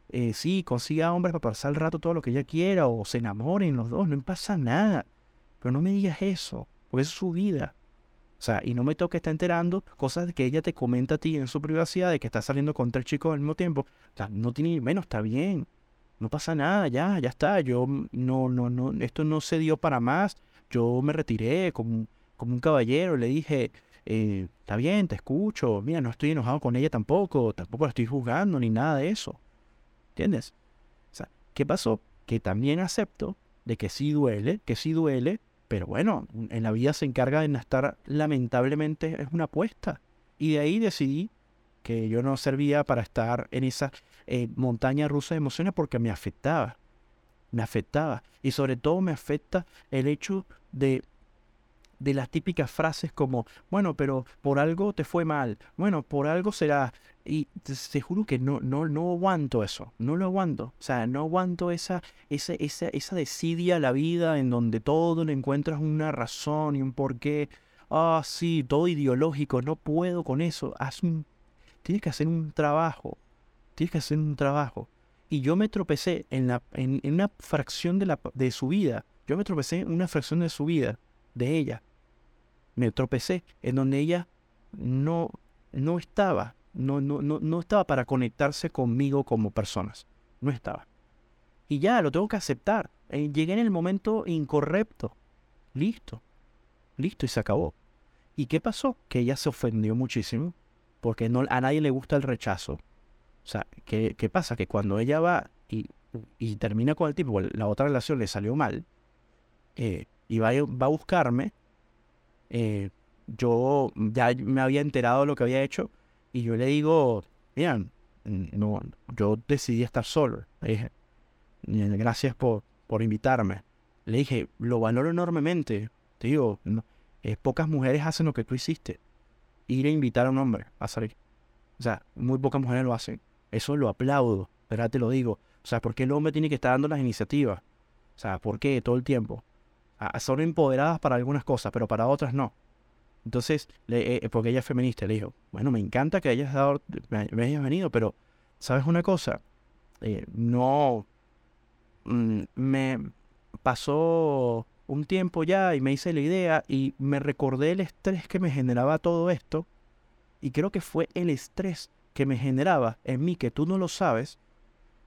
eh, sí consiga hombres para pasar el rato todo lo que ella quiera. O se enamoren los dos. No pasa nada. Pero no me digas eso. Porque eso es su vida. O sea, y no me toca estar enterando cosas que ella te comenta a ti en su privacidad de que está saliendo con tres chicos al mismo tiempo. O sea, no tiene ni menos, está bien. No pasa nada, ya, ya está. Yo mm, no, no, no, esto no se dio para más. Yo me retiré como, como un caballero. Le dije, eh, está bien, te escucho. Mira, no estoy enojado con ella tampoco. Tampoco la estoy juzgando ni nada de eso. ¿Entiendes? O sea, ¿qué pasó? Que también acepto de que sí duele, que sí duele, pero bueno, en la vida se encarga de estar, lamentablemente, es una apuesta. Y de ahí decidí que yo no servía para estar en esa eh, montaña rusa de emociones porque me afectaba. Me afectaba. Y sobre todo me afecta el hecho de, de las típicas frases como, bueno, pero por algo te fue mal. Bueno, por algo será. Y te, juro que no, no, no aguanto eso. No lo aguanto. O sea, no aguanto esa, esa, esa, esa desidia a la vida en donde todo le encuentras una razón y un porqué. Ah, sí, todo ideológico. No puedo con eso. Haz un, tienes que hacer un trabajo. Tienes que hacer un trabajo. Y yo me tropecé en, la, en una fracción de, la, de su vida. Yo me tropecé en una fracción de su vida, de ella. Me tropecé en donde ella no, no estaba. no, no, no, no estaba para conectarse conmigo como personas. No estaba. Y ya, lo tengo que aceptar. Eh, llegué en el momento incorrecto. Listo. Listo y se acabó. ¿Y qué pasó? Que ella se ofendió muchísimo porque no, a nadie le gusta el rechazo. O sea, ¿qué, qué pasa? Que cuando ella va y, y, termina con el tipo, la otra relación le salió mal, eh, y va, va, a buscarme, eh, yo ya me había enterado de lo que había hecho y yo le digo, miren, no, yo decidí estar solo. Le dije, gracias por, por invitarme. Le dije, lo valoro enormemente. Te digo, eh, pocas mujeres hacen lo que tú hiciste. Ir a invitar a un hombre a salir. O sea, muy pocas mujeres lo hacen. Eso lo aplaudo, ¿verdad? Te lo digo. O sea, ¿por qué el hombre tiene que estar dando las iniciativas? O sea, ¿por qué todo el tiempo? Son empoderadas para algunas cosas, pero para otras no. Entonces, le, eh, porque ella es feminista, le dijo, bueno, me encanta que hayas dado, me, hayas venido, pero, ¿sabes una cosa? Eh, no, mm, me pasó un tiempo ya y me hice la idea y me recordé el estrés que me generaba todo esto y creo que fue el estrés que me generaba en mí, que tú no lo sabes,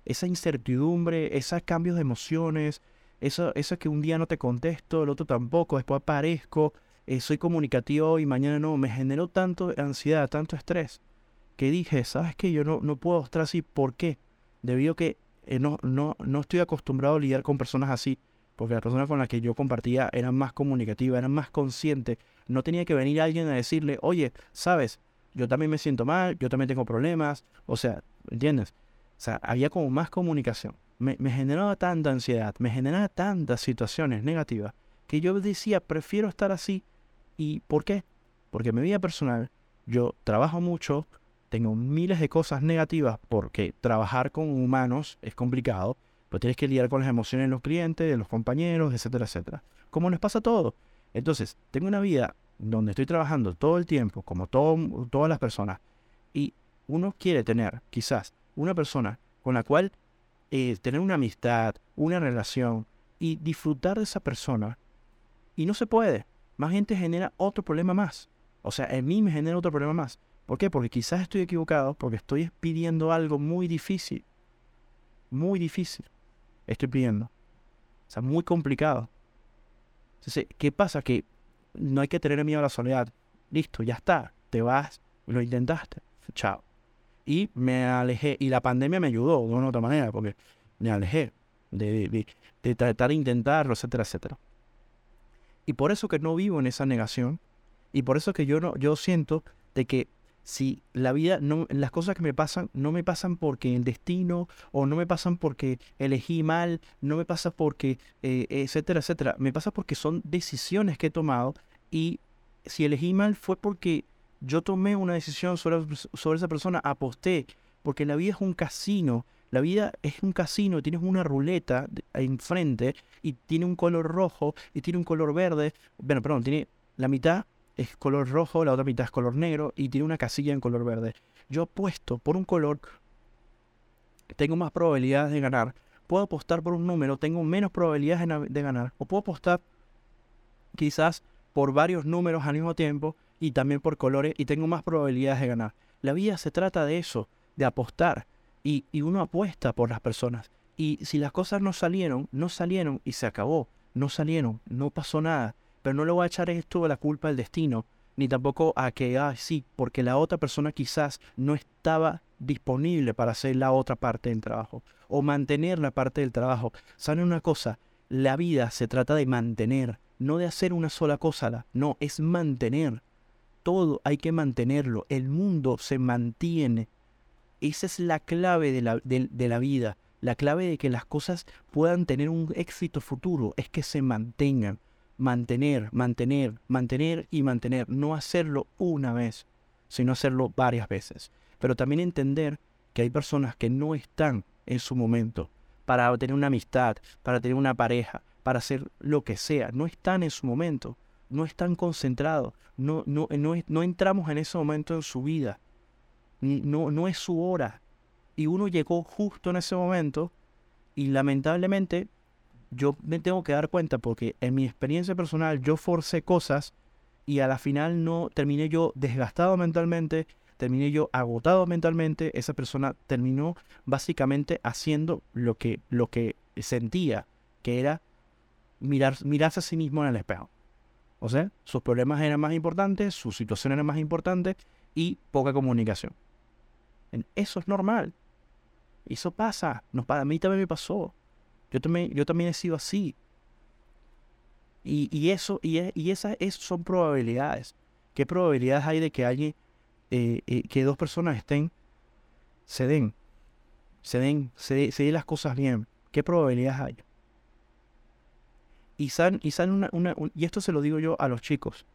esa incertidumbre, esos cambios de emociones, eso, eso que un día no te contesto, el otro tampoco, después aparezco, eh, soy comunicativo y mañana no, me generó tanto ansiedad, tanto estrés, que dije, ¿sabes qué? Yo no, no puedo estar así. ¿Por qué? Debido a que eh, no, no, no estoy acostumbrado a lidiar con personas así, porque las personas con las que yo compartía eran más comunicativas, eran más conscientes. No tenía que venir alguien a decirle, oye, sabes, yo también me siento mal, yo también tengo problemas, o sea, ¿entiendes? O sea, había como más comunicación. Me, me generaba tanta ansiedad, me generaba tantas situaciones negativas, que yo decía, prefiero estar así ¿Y por qué? Porque en mi vida personal yo trabajo mucho, tengo miles de cosas negativas porque trabajar con humanos es complicado, pues tienes que lidiar con las emociones de los clientes, de los compañeros, etcétera, etcétera. Como nos pasa a todos. Entonces, tengo una vida donde estoy trabajando todo el tiempo, como todas las personas, y uno quiere tener quizás una persona con la cual eh, tener una amistad, una relación y disfrutar de esa persona, y no se puede más gente genera otro problema más. O sea, en mí me genera otro problema más. ¿Por qué? Porque quizás estoy equivocado, porque estoy pidiendo algo muy difícil. Muy difícil. Estoy pidiendo. O sea, muy complicado. Entonces, ¿qué pasa? Que no hay que tener miedo a la soledad. Listo, ya está. Te vas, lo intentaste. Chao. Y me alejé. Y la pandemia me ayudó de una u otra manera, porque me alejé de, de, de tratar de intentarlo, etcétera, etcétera. Y por eso que no vivo en esa negación. Y por eso que yo, no, yo siento de que si la vida, no, las cosas que me pasan, no me pasan porque el destino, o no me pasan porque elegí mal, no me pasa porque, eh, etcétera, etcétera. Me pasa porque son decisiones que he tomado y si elegí mal fue porque yo tomé una decisión sobre, sobre esa persona, aposté, porque la vida es un casino la vida es un casino, tienes una ruleta enfrente y tiene un color rojo y tiene un color verde. Bueno, perdón, tiene la mitad es color rojo, la otra mitad es color negro y tiene una casilla en color verde. Yo apuesto por un color, tengo más probabilidades de ganar. Puedo apostar por un número, tengo menos probabilidades de ganar. O puedo apostar quizás por varios números al mismo tiempo y también por colores y tengo más probabilidades de ganar. La vida se trata de eso, de apostar. Y, uno apuesta por las personas. Y si las cosas no salieron, no salieron y se acabó. No salieron, no pasó nada. Pero no le voy a echar esto a la culpa del destino, ni tampoco a que, ah, sí, porque la otra persona quizás no estaba disponible para hacer la otra parte del trabajo o mantener la parte del trabajo. ¿Saben una cosa? La vida se trata de mantener, no de hacer una sola cosa, no, es mantener. Todo hay que mantenerlo. El mundo se mantiene esa es la clave de la, de, la vida. La clave de que las cosas puedan tener un éxito futuro es que se mantengan. Mantener, mantener, mantener y mantener. No hacerlo una vez, sino hacerlo varias veces. Pero también entender que hay personas que no están en su momento para tener una amistad, para tener una pareja, para hacer lo que sea. No están en su momento. No están concentrados. No, no, no, no entramos en ese momento en su vida no, no es su hora. Y uno llegó justo en ese momento y lamentablemente yo me tengo que dar cuenta porque en mi experiencia personal yo forcé cosas y a la final no terminé yo desgastado mentalmente, terminé yo agotado mentalmente, esa persona terminó básicamente haciendo lo que, lo que sentía, que era mirar, mirarse a sí mismo en el espejo. O sea, sus problemas eran más importantes, su situación era más importante y poca comunicación. Eso es normal. Eso pasa. A mí también me pasó. Yo también, yo también he sido así. Y, eso, y, y esas son probabilidades. ¿Qué probabilidades hay de que alguien, eh, eh, que dos personas estén, se den, se den, se, den las cosas bien? ¿Qué probabilidades hay? Y, san, y, una, y esto se lo digo yo a los chicos.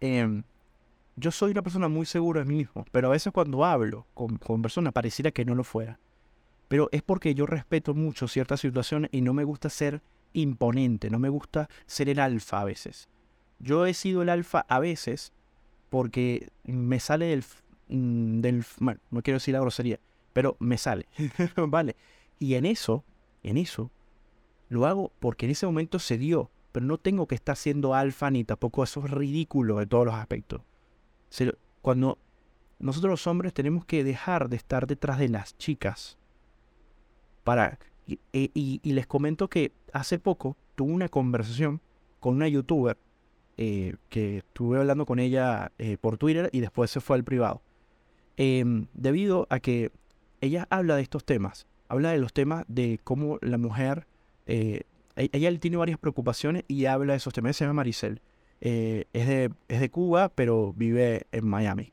Em, yo soy una persona muy segura de mí mismo, pero a veces cuando hablo con, con personas pareciera que no lo fuera. Pero es porque yo respeto mucho ciertas situaciones y no me gusta ser imponente, no me gusta ser el alfa a veces. Yo he sido el alfa a veces porque me sale del, mm, del bueno, no quiero decir la grosería, pero me sale, ¿vale? Y en eso, en eso, lo hago porque en ese momento se dio, pero no tengo que estar siendo alfa ni tampoco eso es ridículo de todos los aspectos. Cuando nosotros los hombres tenemos que dejar de estar detrás de las chicas para e, y, les comento que hace poco tuve una conversación con una youtuber eh, que estuve hablando con ella eh, por Twitter y después se fue al privado. Em, debido a que ella habla de estos temas, habla de los temas de cómo la mujer, eh, e, ella tiene varias preocupaciones y habla de esos temas. se llama Maricel. es, de, es de Cuba, pero vive en Miami.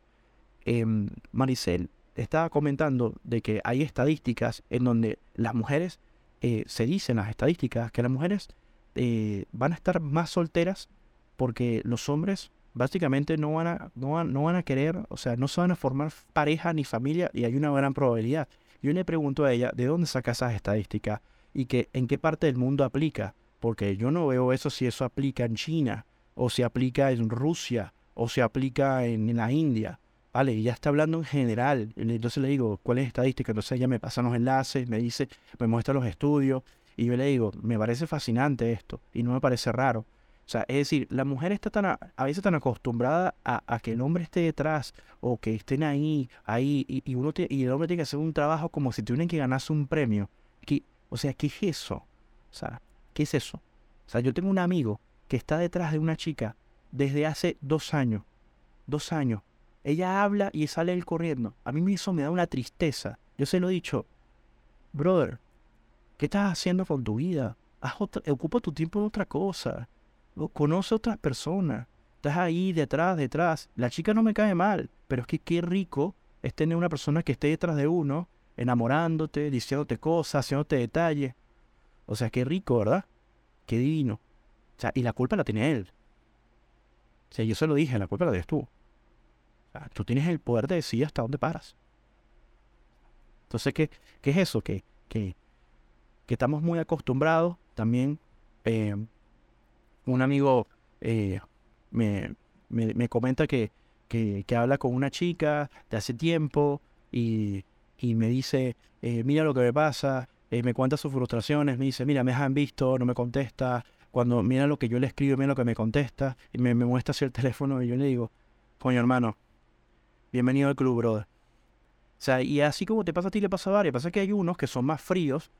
Em, Maricel estaba comentando de que hay estadísticas en donde las mujeres, eh, se dicen las estadísticas, que las mujeres eh, van a estar más solteras porque los hombres básicamente no van, a, no, van, no van a querer, o sea, no se van a formar pareja ni familia y hay una gran probabilidad. Yo le pregunto a ella de dónde saca esas estadísticas y que en qué parte del mundo aplica, porque yo no veo eso si eso aplica en China o si aplica en Rusia o si aplica en la India. Vale, ya está hablando en general. Entonces le digo, ¿cuál es estadística? Entonces ella me pasa los enlaces, me dice, me muestra los estudios. Y yo le digo, me parece fascinante esto y no me parece raro. O sea, es decir, la mujer está tan a, veces tan acostumbrada a, que el hombre esté detrás o que estén ahí, ahí, y, uno y el hombre tiene que hacer un trabajo como si tuvieran que ganarse un premio. Que, o sea, ¿qué es eso? ¿qué es eso? O sea, yo tengo un amigo que está detrás de una chica desde hace dos años. Dos años. Ella habla y sale él corriendo. A mí eso me da una tristeza. Yo se lo he dicho, brother, ¿qué estás haciendo con tu vida? ocupa tu tiempo en otra cosa. Conoce a otras personas. Estás ahí detrás, detrás. La chica no me cae mal, pero es que qué rico es tener una persona que esté detrás de uno, enamorándote, diciéndote cosas, haciéndote detalles. O sea, qué rico, ¿verdad? Qué divino. O sea, y la culpa la tiene él. O sea, yo se lo dije, la culpa la tienes tú tú tienes el poder de decidir hasta dónde paras. Entonces, ¿qué, qué es eso? Que, que, que, estamos muy acostumbrados. También eh, un amigo eh, me, me, comenta que, que, habla con una chica de hace tiempo y, y me dice, eh, mira lo que me pasa, me cuenta sus frustraciones, me dice, mira, me han visto, no me contesta, cuando mira lo que yo le escribo, mira lo que me contesta, y me, muestra así el teléfono y yo le digo, coño hermano, bienvenido al club, brother. O sea, y así como te pasa a ti, le pasa a varios. Pasa que hay unos que son más fríos,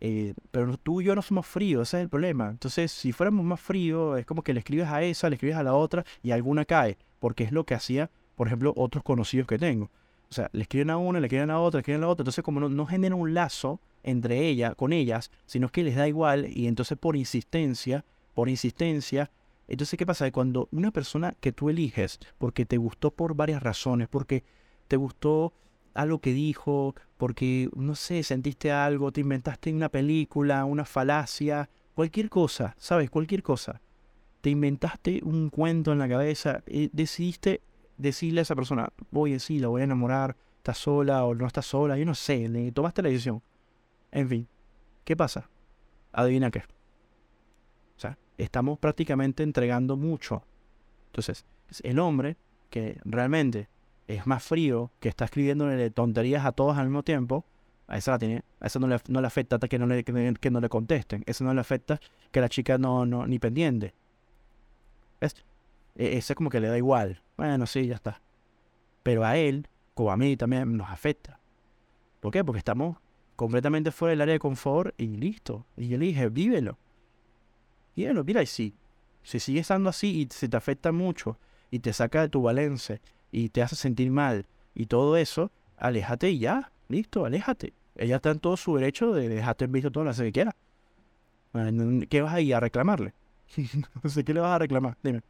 eh, pero tú y yo no somos fríos, ese es el problema. Entonces, si fuéramos más fríos, es como que le escribes a esa, le escribes a la otra y alguna cae, porque es lo que hacía, por ejemplo, otros conocidos que tengo. O sea, le escriben a una, le escriben a otra, le escriben a la otra. Entonces, como no, no genera un lazo entre ellas, con ellas, sino que les da igual y entonces por insistencia, por insistencia, entonces, ¿qué pasa? Cuando una persona que tú eliges, porque te gustó por varias razones, porque te gustó algo que dijo, porque, no sé, sentiste algo, te inventaste una película, una falacia, cualquier cosa, ¿sabes? Cualquier cosa. Te inventaste un cuento en la cabeza y decidiste decirle a esa persona, a decir, la voy a enamorar, está sola o no está sola, yo no sé, le tomaste la decisión. En fin, ¿qué pasa? Adivina qué estamos prácticamente entregando mucho. Entonces, el hombre que realmente es más frío, que está escribiéndole tonterías a todos al mismo tiempo, a esa, la tiene, a eso no le, no le afecta que no le, que, no le contesten. Eso no le afecta que la chica no, no ni pendiente. ¿Ves? E, ese como que le da igual. Bueno, sí, ya está. Pero a él, como a mí, también nos afecta. ¿Por qué? Porque estamos completamente fuera del área de confort y listo. Y yo le dije, vívelo. Vívelo, mira, y si, si sigue estando así y se te afecta mucho y te saca de tu balance y te hace sentir mal y todo eso, aléjate y ya, listo, aléjate. Ella está en todo su derecho de dejarte en visto todo lo que quiera. ¿Qué vas a ir a reclamarle? no sé qué le vas a reclamar. Dime.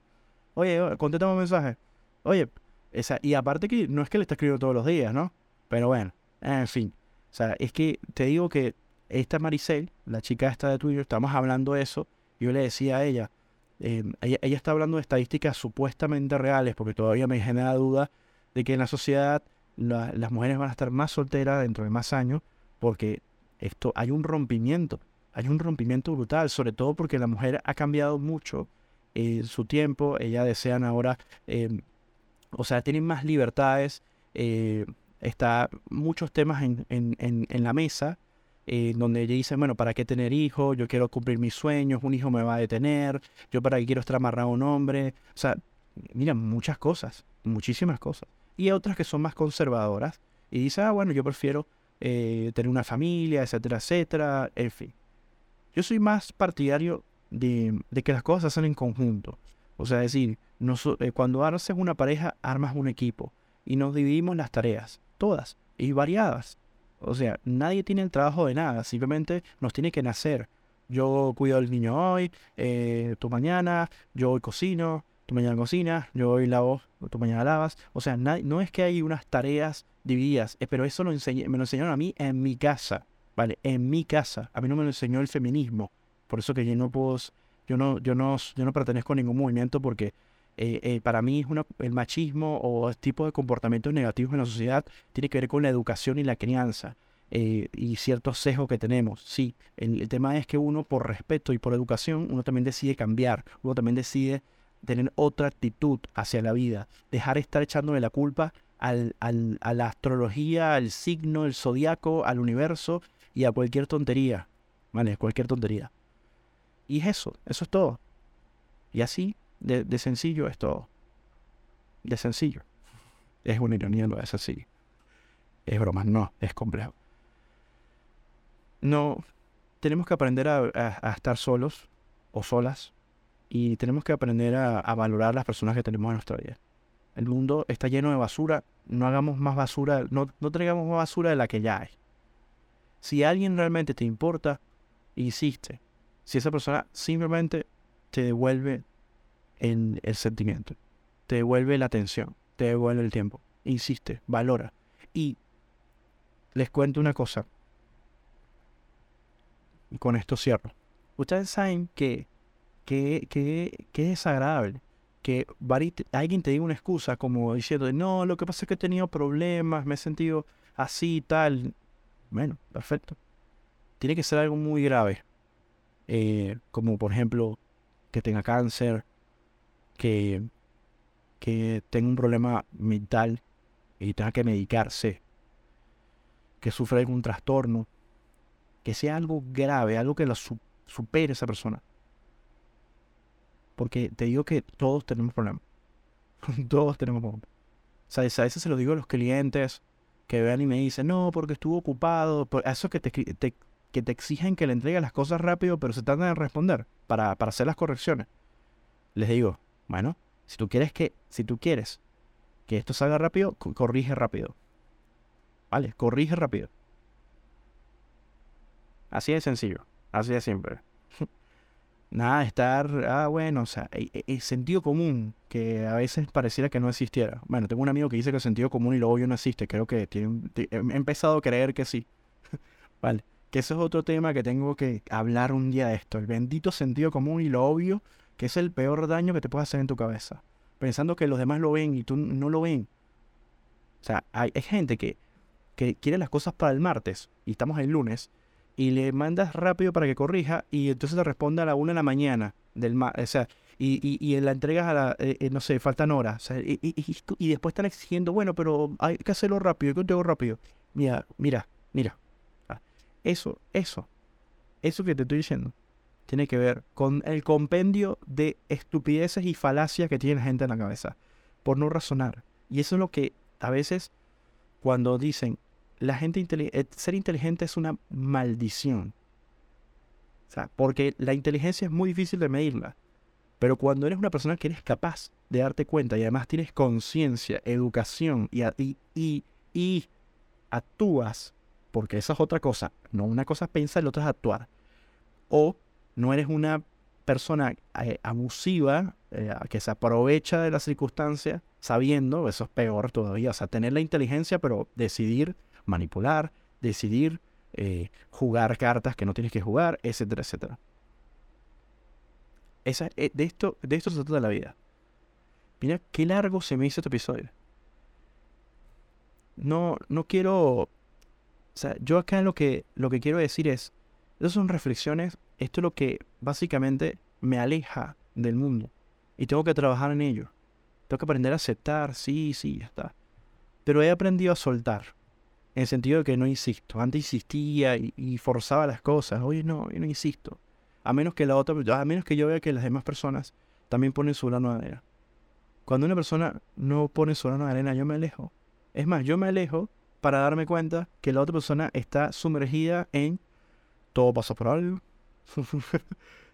Oye, contéstame un mensaje. Oye, esa, y aparte que no es que le está escribiendo todos los días, ¿no? Pero bueno, en fin. O sea, es que te digo que esta Maricel, la chica esta de Twitter, estamos hablando de eso. Yo le decía a ella, em, ella, está hablando de estadísticas supuestamente reales, porque todavía me genera duda de que en la sociedad las mujeres van a estar más solteras dentro de más años, porque esto hay un rompimiento, hay un rompimiento brutal, sobre todo porque la mujer ha cambiado mucho en su tiempo, ella desean ahora, em, o sea, tienen más libertades, eh, está muchos temas en, en, en, la mesa, eh, donde ella dice, bueno, ¿para qué tener hijos? Yo quiero cumplir mis sueños, un hijo me va a detener, yo para qué quiero estar amarrado a un hombre, o sea, mira, muchas cosas, muchísimas cosas. Y otras que son más conservadoras y dice, ah, bueno, yo prefiero eh, tener una familia, etcétera, etcétera, en fin. Yo soy más partidario de, que las cosas se hacen en conjunto. O sea, decir, eh, cuando haces una pareja, armas un equipo y nos dividimos las tareas, todas y variadas. O sea, nadie tiene el trabajo de nada, simplemente nos tiene que nacer. Yo cuido al niño hoy, eh, tú mañana, yo hoy cocino, tú mañana cocinas, yo hoy lavo, tú mañana lavas. O sea, no es que hay unas tareas divididas, eh, pero eso lo me lo enseñaron a mí en mi casa, ¿vale? En mi casa. A mí no me lo enseñó el feminismo. Por eso que yo no puedo, yo no, yo no, yo no pertenezco a ningún movimiento porque eh, eh, para mí es una, el machismo o el tipo de comportamientos negativos en la sociedad tiene que ver con la educación y la crianza. y ciertos sesgos que tenemos. Sí, el, tema es que uno por respeto y por educación, uno también decide cambiar, uno también decide tener otra actitud hacia la vida, dejar estar echándole la culpa al, a la astrología, al signo, el zodiaco, al universo y a cualquier tontería. ¿Vale? Cualquier tontería. Y es eso, eso es todo. Y así, de, sencillo es todo. De sencillo. Es una ironía lo de sencillo. Es broma, no, es complejo. No, tenemos que aprender a estar solos o solas y tenemos que aprender a, valorar las personas que tenemos en nuestra vida. El mundo está lleno de basura, no hagamos más basura, no, no traigamos más basura de la que ya hay. Si alguien realmente te importa, insiste. Si esa persona simplemente te devuelve el, sentimiento, te devuelve la atención, te devuelve el tiempo, insiste, valora. Y les cuento una cosa. Y con esto cierro. Ustedes saben que qué, qué, qué desagradable que alguien te diga una excusa como diciendo, no, lo que pasa es que he tenido problemas, me he sentido así y tal. Bueno, perfecto. Tiene que ser algo muy grave. Eh, como por ejemplo que tenga cáncer, que, que tenga un problema mental y tenga que medicarse, que sufra algún trastorno, que sea algo grave, algo que lo supere esa persona. Porque te digo que todos tenemos problemas. todos tenemos problemas. O sea, a veces se lo digo a los clientes que vean y me dicen, no, porque estuvo ocupado. Por eso que te, que te exigen que le entregues las cosas rápido, pero se tardan en responder para, para hacer las correcciones. Les digo, bueno, si tú quieres que, si tú quieres que esto salga rápido, corrige rápido. ¿Vale? Corrige rápido. Así de sencillo. Así de simple. Nada estar, ah, bueno, o sea, el, e, e, sentido común, que a veces pareciera que no existiera. Bueno, tengo un amigo que dice que el sentido común y lo obvio no existe. Creo que tiene, he empezado a creer que sí. vale, que eso es otro tema que tengo que hablar un día de esto. El bendito sentido común y lo obvio, que es el peor daño que te puede hacer en tu cabeza. Pensando que los demás lo ven y tú no lo ven. O sea, hay, gente que, que quiere las cosas para el martes y estamos el lunes y le mandas rápido para que corrija y entonces te responde a la una de la mañana del o sea, y, y, la entregas a la, eh, eh, no sé, faltan horas. y, y, después están exigiendo, bueno, pero hay que hacerlo rápido, ¿qué te hago rápido? Mira, mira, mira. Eso, eso, eso que te estoy diciendo, tiene que ver con el compendio de estupideces y falacias que tiene la gente en la cabeza, por no razonar. Y eso es lo que a veces cuando dicen, la gente eh, ser inteligente es una maldición. Porque la inteligencia es muy difícil de medirla. Pero cuando eres una persona que eres capaz de darte cuenta y además tienes conciencia, educación y, y, y, actúas, porque esa es otra cosa, no una cosa es pensar y la otra es actuar. O no eres una persona eh, abusiva eh, que se aprovecha de la circunstancia sabiendo, eso es peor todavía, o sea, tener la inteligencia pero decidir manipular, decidir eh, jugar cartas que no tienes que jugar, etcétera, etcétera. Esa, de, esto, de esto se trata la vida. Mira qué largo se me hizo este episodio. No, no quiero. O sea, yo acá lo que, lo que quiero decir es. Esas son reflexiones. Esto es lo que básicamente me aleja del mundo. Y tengo que trabajar en ello. Tengo que aprender a aceptar. Sí, sí, ya está. Pero he aprendido a soltar. En el sentido de que no insisto. Antes insistía y, forzaba las cosas. Hoy no, yo no insisto. A menos que la otra, a menos que yo vea que las demás personas también ponen su grano de arena. Cuando una persona no pone su grano de arena, yo me alejo. Es más, yo me alejo para darme cuenta que la otra persona está sumergida en todo pasa por algo.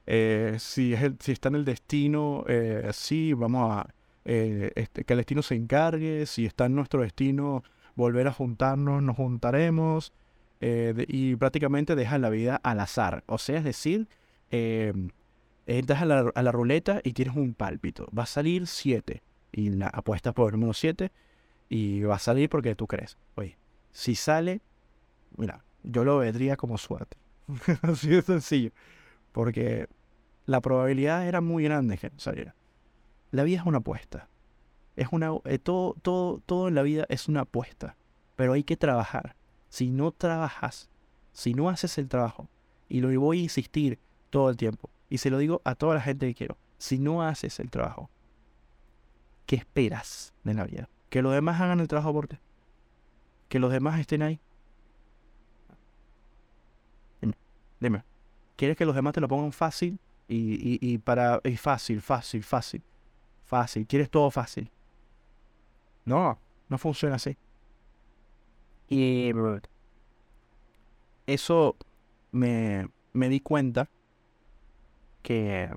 Eh, si, es si está en el destino, eh, sí, vamos a eh, este, que el destino se encargue. Si está en nuestro destino, volver a juntarnos, nos juntaremos eh, y prácticamente dejan la vida al azar. O sea, es decir, eh, entras a la, ruleta y tienes un pálpito. Va a salir 7 y la apuestas por el número 7 y va a salir porque tú crees. Oye, si sale, mira, yo lo vería como suerte. Así de sencillo. Porque la probabilidad era muy grande que saliera. La vida es una apuesta. Es una, eh, todo, todo, todo en la vida es una apuesta, pero hay que trabajar. Si no trabajas, si no haces el trabajo, y lo voy a insistir todo el tiempo, y se lo digo a toda la gente que quiero, si no haces el trabajo, ¿qué esperas de la vida? ¿Que los demás hagan el trabajo por? ¿Que los demás estén ahí? Dime, ¿quieres que los demás te lo pongan fácil? Y, y, y para... Y fácil, fácil, fácil. Fácil. ¿Quieres todo fácil? No, no funciona así. Y eso me, me di cuenta que,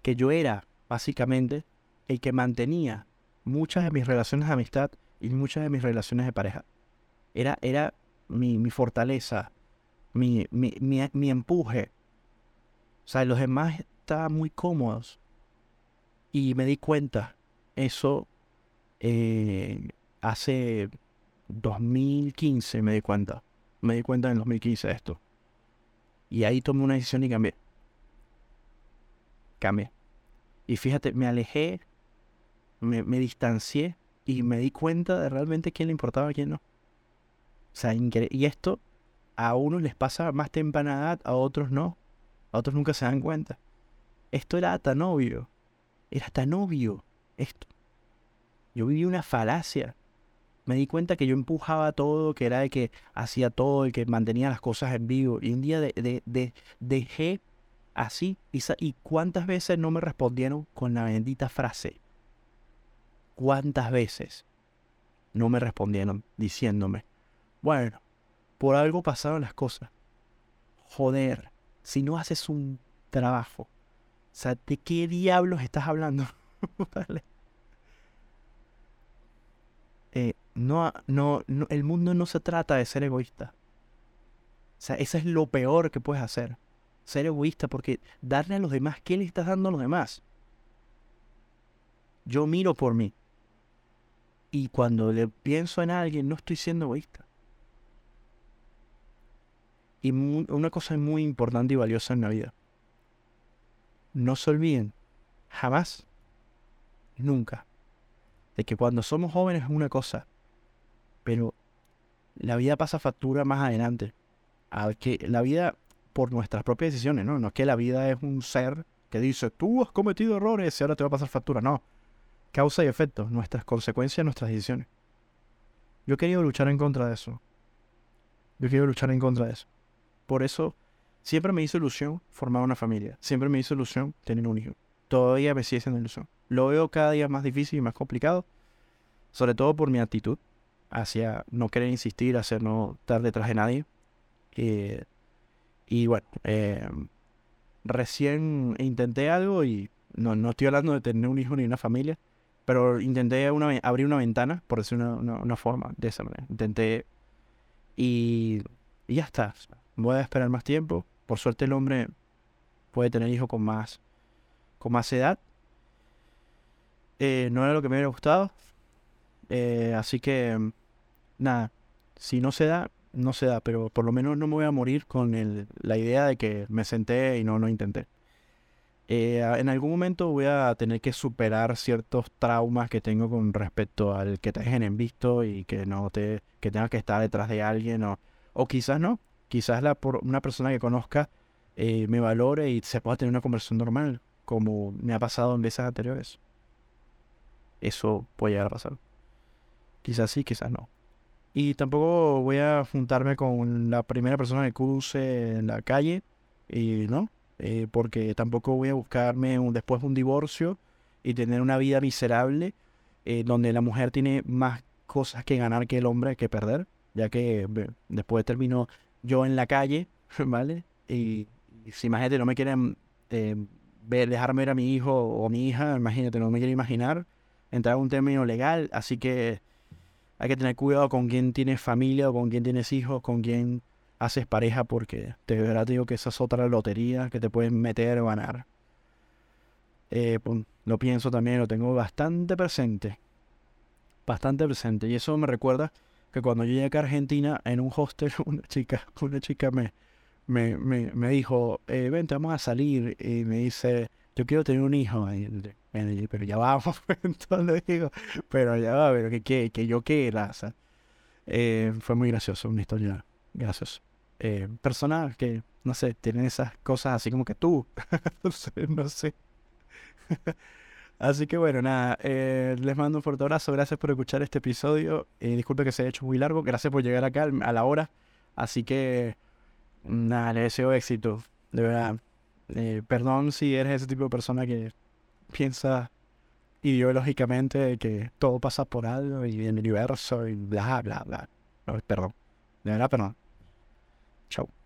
que yo era básicamente el que mantenía muchas de mis relaciones de amistad y muchas de mis relaciones de pareja. Era, era mi, mi fortaleza, mi, mi, mi, empuje. O sea, los demás estaban muy cómodos. Y me di cuenta, eso eh, hace 2015 me di cuenta. Me di cuenta en 2015 de esto. Y ahí tomé una decisión y cambié. Cambié. Y fíjate, me alejé, me, distancié y me di cuenta de realmente quién le importaba a quién no. O sea, y esto a unos les pasa más temprana a otros no. A otros nunca se dan cuenta. Esto era tan obvio. Era tan obvio esto. Yo viví una falacia. Me di cuenta que yo empujaba todo, que era el que hacía todo, el que mantenía las cosas en vivo. Y un día de, de, dejé así. Y cuántas veces no me respondieron con la bendita frase. ¿Cuántas veces no me respondieron diciéndome, bueno, por algo pasaron las cosas. Joder, si no haces un trabajo, o sea, ¿de qué diablos estás hablando? Eh, no, no, el mundo no se trata de ser egoísta. O sea, eso es lo peor que puedes hacer. Ser egoísta porque darle a los demás, ¿qué le estás dando a los demás? Yo miro por mí. Y cuando le pienso en alguien, no estoy siendo egoísta. Y una cosa muy importante y valiosa en la vida. No se olviden, jamás, nunca, de que cuando somos jóvenes es una cosa, pero la vida pasa factura más adelante. A que la vida por nuestras propias decisiones, ¿no? No es que la vida es un ser que dice, tú has cometido errores y ahora te va a pasar factura. No. Causa y efecto, nuestras consecuencias, nuestras decisiones. Yo he querido luchar en contra de eso. Yo querido luchar en contra de eso. Por eso, siempre me hizo ilusión formar una familia. Siempre me hizo ilusión tener un hijo. Todavía me sigue siendo ilusión. Lo veo cada día más difícil y más complicado. sobre todo por mi actitud hacia no querer insistir, hacia no estar detrás de nadie. Eh, y bueno, eh, recién intenté algo y no, no estoy hablando de tener un hijo ni una familia, pero intenté abrir una ventana, por decir una, forma, de esa manera. Intenté y, y, ya está. Voy a esperar más tiempo. Por suerte el hombre puede tener hijos con más, con más edad. Eh, no era lo que me hubiera gustado. Eh, así que, nada, si no se da, no se da, pero por lo menos no me voy a morir con la idea de que me senté y no, no intenté. Eh, en algún momento voy a tener que superar ciertos traumas que tengo con respecto al que te dejen en visto y que no te que tengas que estar detrás de alguien o, o quizás no, quizás la, por una persona que conozca eh, me valore y se pueda tener una conversación normal, como me ha pasado en veces anteriores. Eso puede llegar a pasar. Quizás sí, quizás no. Y tampoco voy a juntarme con la primera persona que cruce en la calle, y no, eh, porque tampoco voy a buscarme un, después un divorcio y tener una vida miserable eh, donde la mujer tiene más cosas que ganar que el hombre que perder, ya que después termino yo en la calle, ¿vale? Y, si imagínate, no me quieren eh, ver, dejarme ver a mi hijo o mi hija, imagínate, no me quiero imaginar entrar a un término legal, así que hay que tener cuidado con quién tienes familia o con quién tienes hijos, con quién haces pareja, porque de verdad digo que esa es otra lotería que te pueden meter o ganar. Eh, pues, lo pienso también, lo tengo bastante presente. Bastante presente. Y eso me recuerda que cuando yo llegué a Argentina, en un hostel, una chica, una chica me, me, me, me dijo, eh, vente, vamos a salir. Y me dice, yo quiero tener un hijo. pero ya vamos, entonces digo, pero ya va, pero que, que, que yo qué raza. Eh, fue muy gracioso, una historia graciosa. Eh, personas que, no sé, tienen esas cosas así como que tú. no sé, no sé. así que bueno, nada, eh, les mando un fuerte abrazo, gracias por escuchar este episodio. Eh, disculpe que se haya hecho muy largo, gracias por llegar acá a la hora. Así que, nada, les deseo éxito, de verdad. Eh, perdón si eres ese tipo de persona que piensa ideológicamente que todo pasa por algo y el universo y bla, bla, bla. perdón. De verdad, perdón. Chao.